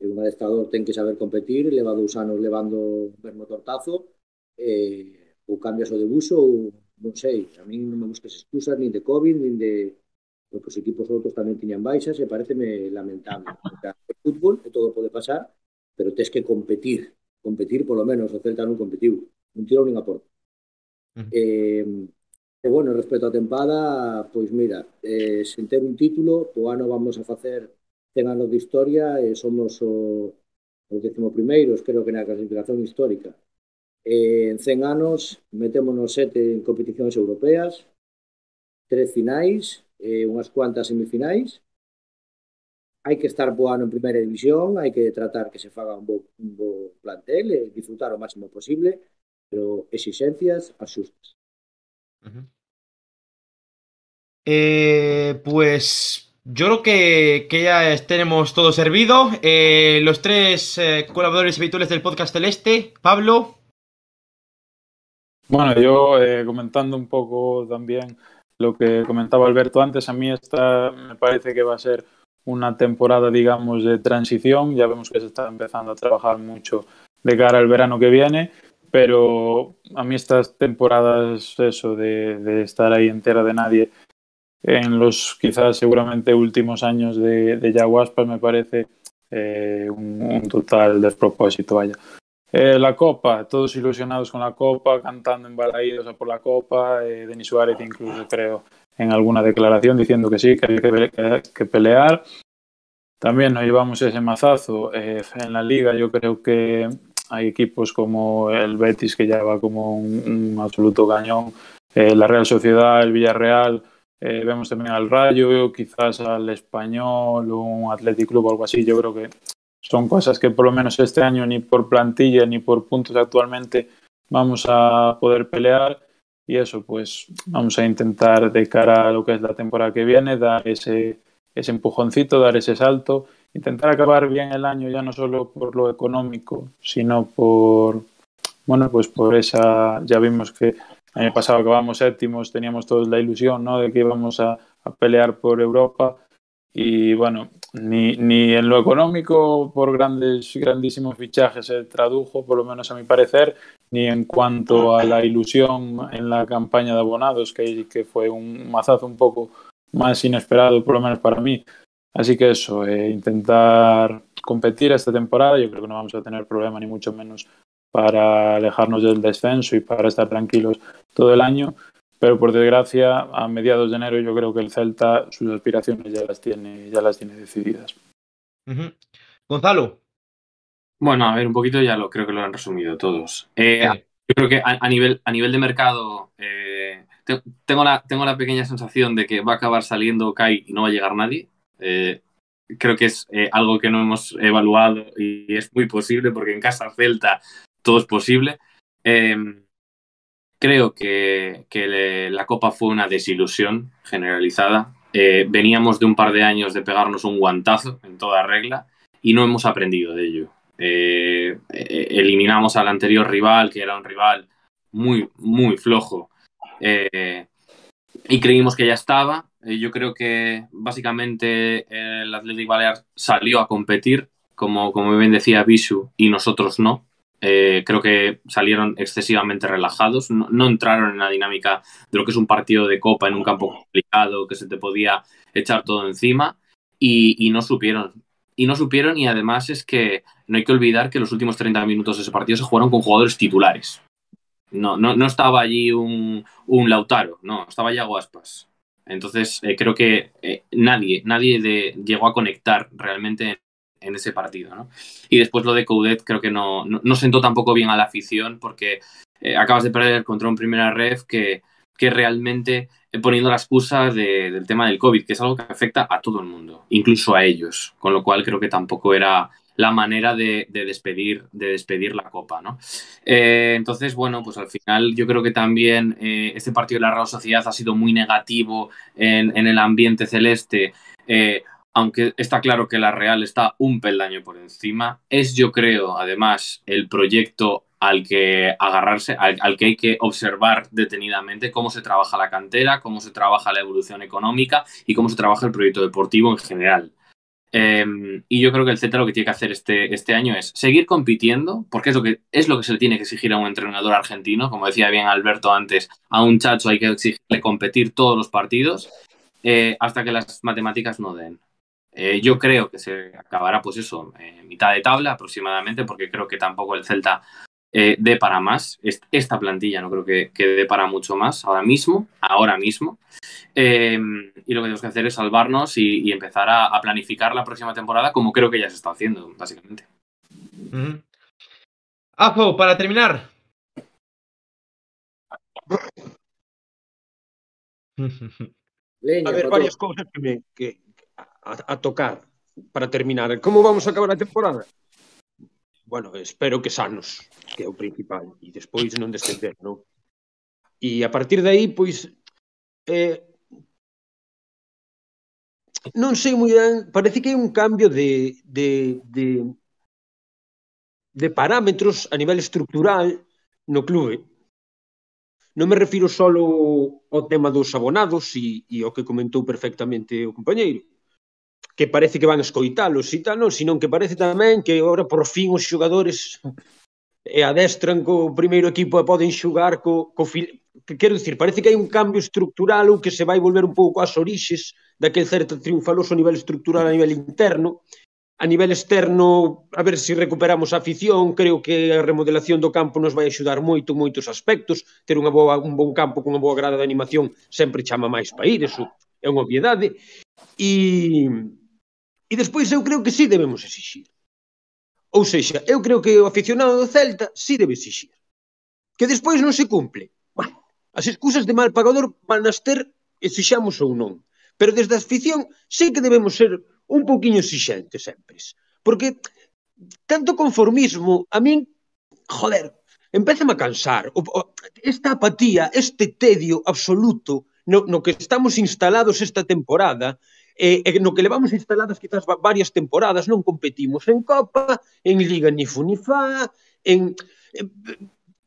Speaker 2: un adestrador ten que saber competir, leva dous anos levando o mesmo tortazo, eh, ou cambias o de buso, ou non sei, a mí non me busques excusas nin de COVID, nin de porque os equipos outros tamén tiñan baixas e pareceme lamentable. O fútbol e todo pode pasar, pero tes que competir, competir polo menos, o Celta non competiu, non tirou nin a porta. Uh -huh. eh, E, bueno, respecto á tempada, pois mira, eh, sen ter un título, o ano vamos a facer 100 anos de historia e somos o, o décimo primeiros, creo que na clasificación histórica. Eh, en 100 anos metémonos sete en competicións europeas, tres finais, eh, unhas cuantas semifinais, hai que estar bo ano en primeira división, hai que tratar que se faga un bo, un bo plantel e disfrutar o máximo posible, pero
Speaker 1: exixencias as. Eh, pues Yo creo que, ya tenemos todo servido. Eh, los tres eh, colaboradores habituales del podcast Celeste. Pablo,
Speaker 5: Bueno, yo eh, comentando un poco también lo que comentaba Alberto antes, a mí esta me parece que va a ser una temporada, digamos, de transición. Ya vemos que se está empezando a trabajar mucho de cara al verano que viene, pero a mí estas temporadas, eso, de, de estar ahí en tierra de nadie en los quizás seguramente últimos años de, de Yaguaspas me parece eh, un, un total despropósito, vaya. Eh, la Copa, todos ilusionados con la Copa, cantando embalaídos a por la Copa. Eh, Denis Suárez, incluso creo, en alguna declaración diciendo que sí, que que, que- que pelear. También nos llevamos ese mazazo eh, en la Liga. Yo creo que hay equipos como el Betis, que ya va como un, un absoluto cañón. eh, la Real Sociedad, el Villarreal. eh, vemos también al Rayo, quizás al Español, un Athletic Club o algo así. Yo creo que son cosas que por lo menos este año ni por plantilla ni por puntos actualmente vamos a poder pelear y eso pues vamos a intentar de cara a lo que es la temporada que viene dar ese, ese empujoncito, dar ese salto, intentar acabar bien el año ya no solo por lo económico sino por bueno pues por esa ya vimos que el año pasado acabamos séptimos teníamos todos la ilusión ¿no? de que íbamos a, a pelear por Europa y bueno, ni, ni en lo económico por grandes, grandísimos fichajes se tradujo, por lo menos a mi parecer, ni en cuanto a la ilusión en la campaña de abonados, que, que fue un mazazo un poco más inesperado, por lo menos para mí. Así que eso, eh, intentar competir esta temporada, yo creo que no vamos a tener problema ni mucho menos para alejarnos del descenso y para estar tranquilos todo el año pero por desgracia a mediados de enero yo creo que el Celta sus aspiraciones ya las tiene ya las tiene decididas.
Speaker 1: Gonzalo.
Speaker 7: Bueno, a ver, un poquito ya lo creo que lo han resumido todos. Eh,
Speaker 1: Sí.
Speaker 7: Yo creo que a, a nivel, a nivel de mercado eh, te- tengo, la, tengo la pequeña sensación de que va a acabar saliendo Kai y no va a llegar nadie. Eh, creo que es eh, algo que no hemos evaluado y es muy posible porque en casa Celta todo es posible. Eh, creo que, que la Copa fue una desilusión generalizada. Eh, veníamos de un par de años de pegarnos un guantazo en toda regla y no hemos aprendido de ello. Eh, eliminamos al anterior rival, que era un rival muy, muy flojo, y creímos que ya estaba. Yo creo que básicamente el Athletic Balear salió a competir, como, como bien decía Bisu, y nosotros no. Eh, creo que salieron excesivamente relajados, no, entraron en la dinámica de lo que es un partido de copa en un campo complicado, que se te podía echar todo encima, y, y no supieron. Y no supieron, y además es que no hay que olvidar que los últimos 30 minutos de ese partido se jugaron con jugadores titulares. No, no, no estaba allí un, un Lautaro, no, estaba Yago Aspas. Entonces, eh, creo que eh, nadie, nadie llegó a conectar realmente en, ese partido. ¿no? Y después lo de Coudet creo que no, no, sentó tampoco bien a la afición porque eh, acabas de perder contra un primera ref que, que realmente poniendo la excusa de- del tema del COVID, que es algo que afecta a todo el mundo, incluso a ellos, con lo cual creo que tampoco era la manera de, de despedir, de despedir la copa, ¿no? Eh, entonces, bueno, pues al final yo creo que también eh, este partido de la Real Sociedad ha sido muy negativo en, el ambiente celeste, eh, aunque está claro que la Real está un peldaño por encima. Es, yo creo, además, el proyecto al que agarrarse, al que hay que observar detenidamente cómo se trabaja la cantera, cómo se trabaja la evolución económica y cómo se trabaja el proyecto deportivo en general. Eh, y yo creo que el Celta lo que tiene que hacer este, este año es seguir compitiendo, porque es lo, que, es lo que se le tiene que exigir a un entrenador argentino. Como decía bien Alberto antes, a un chacho hay que exigirle competir todos los partidos eh, hasta que las matemáticas no den. Eh, yo creo que se acabará, pues eso, mitad de tabla aproximadamente, porque creo que tampoco el Celta eh, dé para más. Est- Esta plantilla no creo que, que dé para mucho más ahora mismo, ahora mismo. Eh, y lo que tenemos que hacer es salvarnos y, y empezar a, a planificar la próxima temporada como creo que ya se está haciendo, básicamente.
Speaker 1: Ujú. Ajo, para terminar.
Speaker 2: Leña,
Speaker 8: A ver, varias
Speaker 2: todo.
Speaker 8: cousas que me que, a, a tocar para terminar. Como vamos a acabar a temporada? bueno, espero que sanos, que é o principal, e despois non descender, non? E a partir de aí, pois, eh, non sei moi ben, parece que hai un cambio de, de, de, de parámetros a nivel estructural no clube. Non me refiro só ao tema dos abonados e, e o que comentou perfectamente o compañeiro, que parece que van escoitalos e tal, non, senón que parece tamén que agora por fin os xogadores e adestran co primeiro equipo e poden xogar co, co fil... que quero dicir, parece que hai un cambio estructural ou que se vai volver un pouco ás orixes daquel certo triunfaloso a nivel estructural a nivel interno. A nivel externo, a ver se recuperamos a afición, creo que a remodelación do campo nos vai axudar moito moitos aspectos, ter unha boa, un bon campo con unha boa grada de animación sempre chama máis para ir, eso é unha obviedade, E, e despois eu creo que sí debemos exixir. Ou seja, eu creo que o aficionado do Celta sí debe exixir. Que despois non se cumple. Bueno, as excusas de mal pagador van a ter exixamos ou non. Pero desde a afición sí que debemos ser un pouquiño exixentes sempre. Porque tanto conformismo a min, joder, empeza a cansar. O, o, esta apatía, este tedio absoluto no, no que estamos instalados esta temporada, e, e no que levamos instaladas quizás varias temporadas, non competimos en Copa, en Liga ni Funifá, en... Eh,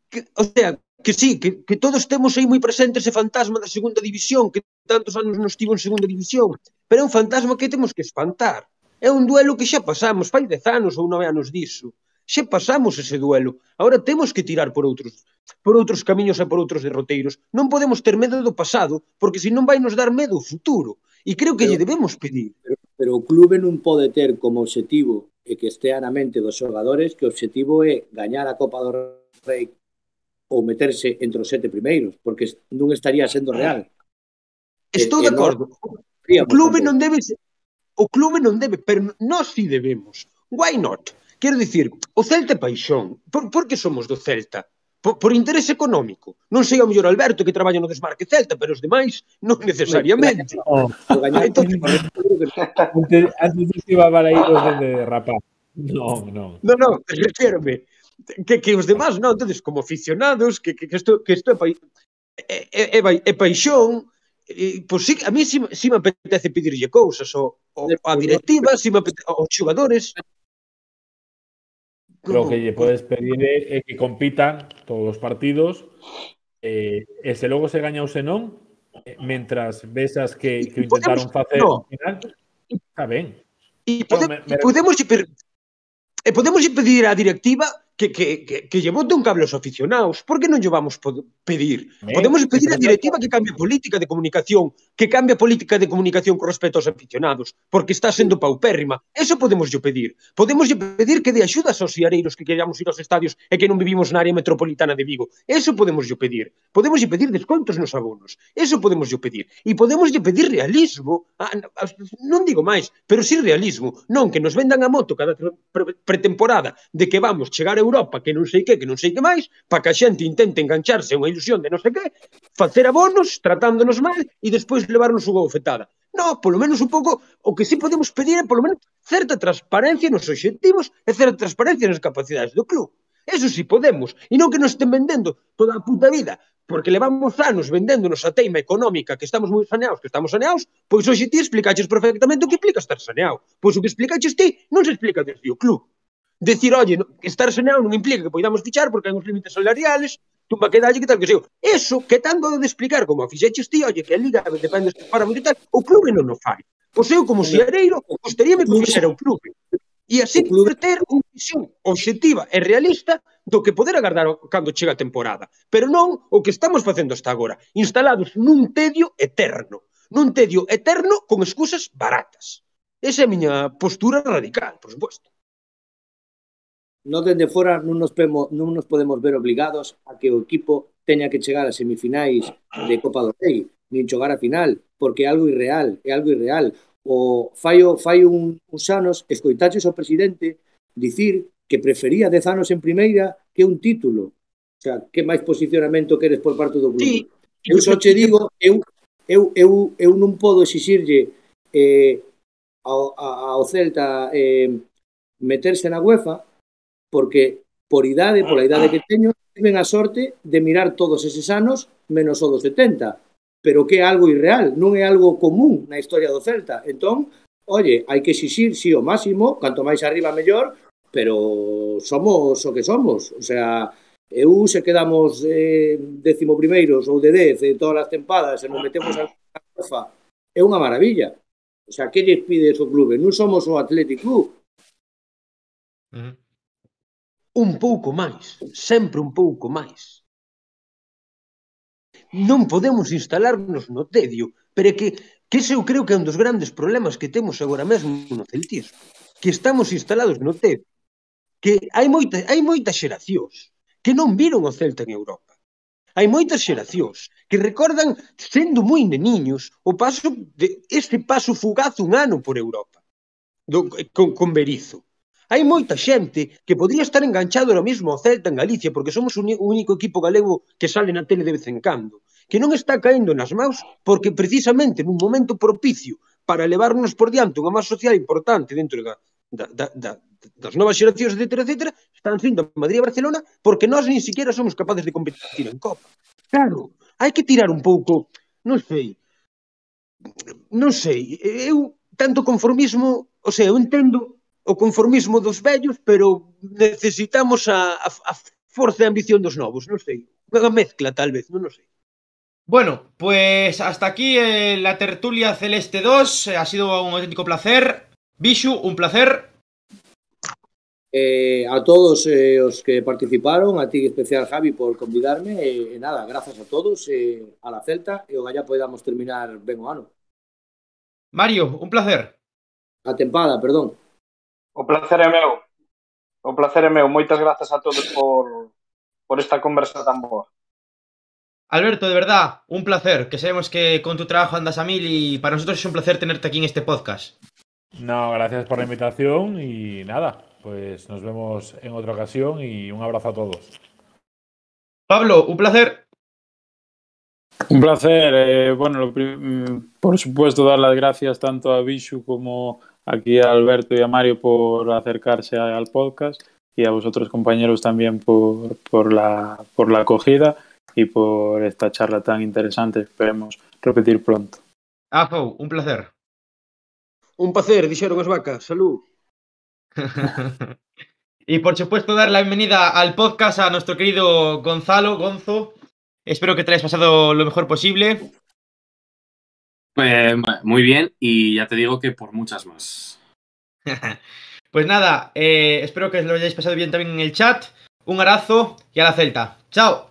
Speaker 8: que, o sea, que sí, que, que todos temos aí moi presente ese fantasma da segunda división, que tantos anos nos tivo en segunda división, pero é un fantasma que temos que espantar. É un duelo que xa pasamos, fai dez anos ou nove anos diso xa pasamos ese duelo. Agora temos que tirar por outros por outros camiños e por outros derroteiros. Non podemos ter medo do pasado, porque senón vai nos dar medo o futuro. E creo que pero, lle debemos pedir.
Speaker 2: Pero, pero o clube non pode ter como objetivo e que estea na mente dos xogadores que o objetivo é gañar a Copa do Rei ou meterse entre os sete primeiros, porque non estaría sendo real.
Speaker 8: Estou e, de acordo. O clube non debe o clube non debe, pero nós si debemos. Why not? Quero dicir, o Celta é paixón. Por, por que somos do Celta? Por, por interés económico. Non sei ao mellor Alberto que traballa no desmarque Celta, pero os demais non necesariamente.
Speaker 3: Oh. Entón, antes, antes iba para aí os de rapaz. Non, non.
Speaker 8: Non, non, refírome. Que, que os demás, non, entonces como aficionados, que, que, que isto, que isto é, pa, é, é, é paixón, e, pois sí, a mí si, si me apetece pedirlle cousas ao, ao, a directiva, si me apetece, aos xogadores,
Speaker 3: Lo que lle podes pedir é, é que compitan todos os partidos eh, e se logo se gaña ou se non, eh, mentras besas que, que intentaron facer no. final, está ben.
Speaker 8: E pode, no, me, me... podemos, per, e podemos pedir á directiva que, que, que, que lle bote un cable aos aficionados. Por que non lle vamos pedir? Eh, podemos pedir a directiva que cambie política de comunicación, que cambie a política de comunicación con respecto aos aficionados, porque está sendo paupérrima. Eso podemos lle pedir. Podemos lle pedir que dé axudas aos iareiros que queramos ir aos estadios e que non vivimos na área metropolitana de Vigo. Eso podemos lle pedir. Podemos lle pedir descontos nos abonos. Eso podemos lle pedir. E podemos lle pedir realismo. A, non digo máis, pero sí realismo. Non que nos vendan a moto cada pretemporada de que vamos chegar a Europa, que non sei que, que non sei que máis, para que a xente intente engancharse unha ilusión de non sei que, facer abonos, tratándonos mal e despois levarnos unha bofetada. No, polo menos un pouco, o que sí podemos pedir é polo menos certa transparencia nos obxectivos e certa transparencia nas capacidades do club. Eso sí podemos, e non que nos estén vendendo toda a puta vida, porque levamos anos vendéndonos a teima económica que estamos moi saneados, que estamos saneados, pois hoxe ti explicaches perfectamente o que implica estar saneado. Pois o que explicaches ti non se explica desde o club decir, oye, estar saneado non implica que poidamos fichar porque hai uns límites salariales, tumba que dalle, que tal, que sei Eso que tanto de explicar como fixeches ti, olle, que a Liga depende de parámetros e tal, o clube non o fai. Pois eu, como xeareiro, gostaríame que fixera o clube. E así clube ter unha visión objetiva e realista do que poder agardar cando chega a temporada. Pero non o que estamos facendo hasta agora, instalados nun tedio eterno. Nun tedio eterno con excusas baratas. Esa é a miña postura radical, por suposto.
Speaker 2: No dende fora non nos, pemo, non nos podemos ver obligados a que o equipo teña que chegar a semifinais de Copa do Rei, nin xogar a final, porque é algo irreal, é algo irreal. O fallo fai un, uns anos escoitaches ao presidente dicir que prefería 10 anos en primeira que un título. O sea, que máis posicionamento queres por parte do club? Sí. Eu só che digo, eu, eu, eu, eu non podo exixirlle eh, ao, ao Celta eh, meterse na UEFA porque por idade, pola idade que teño, tiven a sorte de mirar todos eses anos menos o dos 70, pero que é algo irreal, non é algo común na historia do Celta. Entón, oye, hai que exixir si sí, o máximo, canto máis arriba mellor, pero somos o que somos, o sea, eu se quedamos eh, décimo primeiros ou de dez de todas as tempadas e nos metemos a UEFA, é unha maravilla. O sea, que lle pide o clube? Non somos o Athletic Club.
Speaker 8: Uh -huh un pouco máis, sempre un pouco máis. Non podemos instalarnos no tedio, pero é que, que ese eu creo que é un dos grandes problemas que temos agora mesmo no celtismo, que estamos instalados no tedio, que hai, moita, hai moitas xeracións que non viron o Celta en Europa. Hai moitas xeracións que recordan, sendo moi neniños, o paso de este paso fugaz un ano por Europa, do, con, con Berizo Hai moita xente que podría estar enganchado ahora mismo ao Celta en Galicia, porque somos o único equipo galego que sale na tele de vez en cando, que non está caendo nas maus porque precisamente nun momento propicio para levarnos por diante unha máis social importante dentro da, da, da, da das novas xeracións, etc., etc., están sendo Madrid e Barcelona porque nós nin siquiera somos capaces de competir en Copa. Claro, hai que tirar un pouco, non sei, non sei, eu tanto conformismo, o sea, eu entendo o conformismo dos vellos, pero necesitamos a, a, a forza e ambición dos novos, non sei. Unha mezcla, tal vez, non o sei.
Speaker 1: Bueno, pues hasta aquí eh, la tertulia Celeste 2. Ha sido un auténtico placer. Bishu, un placer.
Speaker 2: Eh, a todos eh, os que participaron, a ti especial Javi por convidarme eh, e eh, nada, grazas a todos eh, a la Celta e o galla podamos terminar ben o ano
Speaker 1: Mario, un placer
Speaker 2: A tempada, perdón
Speaker 4: O placer é meu. O placer é meu. Moitas grazas a todos por, por esta conversa tan boa.
Speaker 1: Alberto, de verdad, un placer, que sabemos que con tu trabajo andas a mil y para nosotros es un placer tenerte aquí en este podcast.
Speaker 3: No, gracias por la invitación y nada, pues nos vemos en otra ocasión y un abrazo a todos.
Speaker 1: Pablo, un placer.
Speaker 5: Un placer. Eh, bueno, lo, por supuesto, dar las gracias tanto a Bishu como aquí a Alberto y a Mario por acercarse al podcast y a vosotros compañeros también por, por, la, por la acogida y por esta charla tan interesante. Esperemos repetir pronto.
Speaker 1: Ajo, un placer.
Speaker 8: Un placer, dixeron as vacas. Salud.
Speaker 1: y por supuesto dar la bienvenida al podcast a nuestro querido Gonzalo, Gonzo. Espero que te hayas pasado lo mejor posible.
Speaker 7: Pues muy bien y ya te digo que por muchas más.
Speaker 1: pues nada, eh, espero que lo hayáis pasado bien también en el chat. Un abrazo y a la Celta. Chao.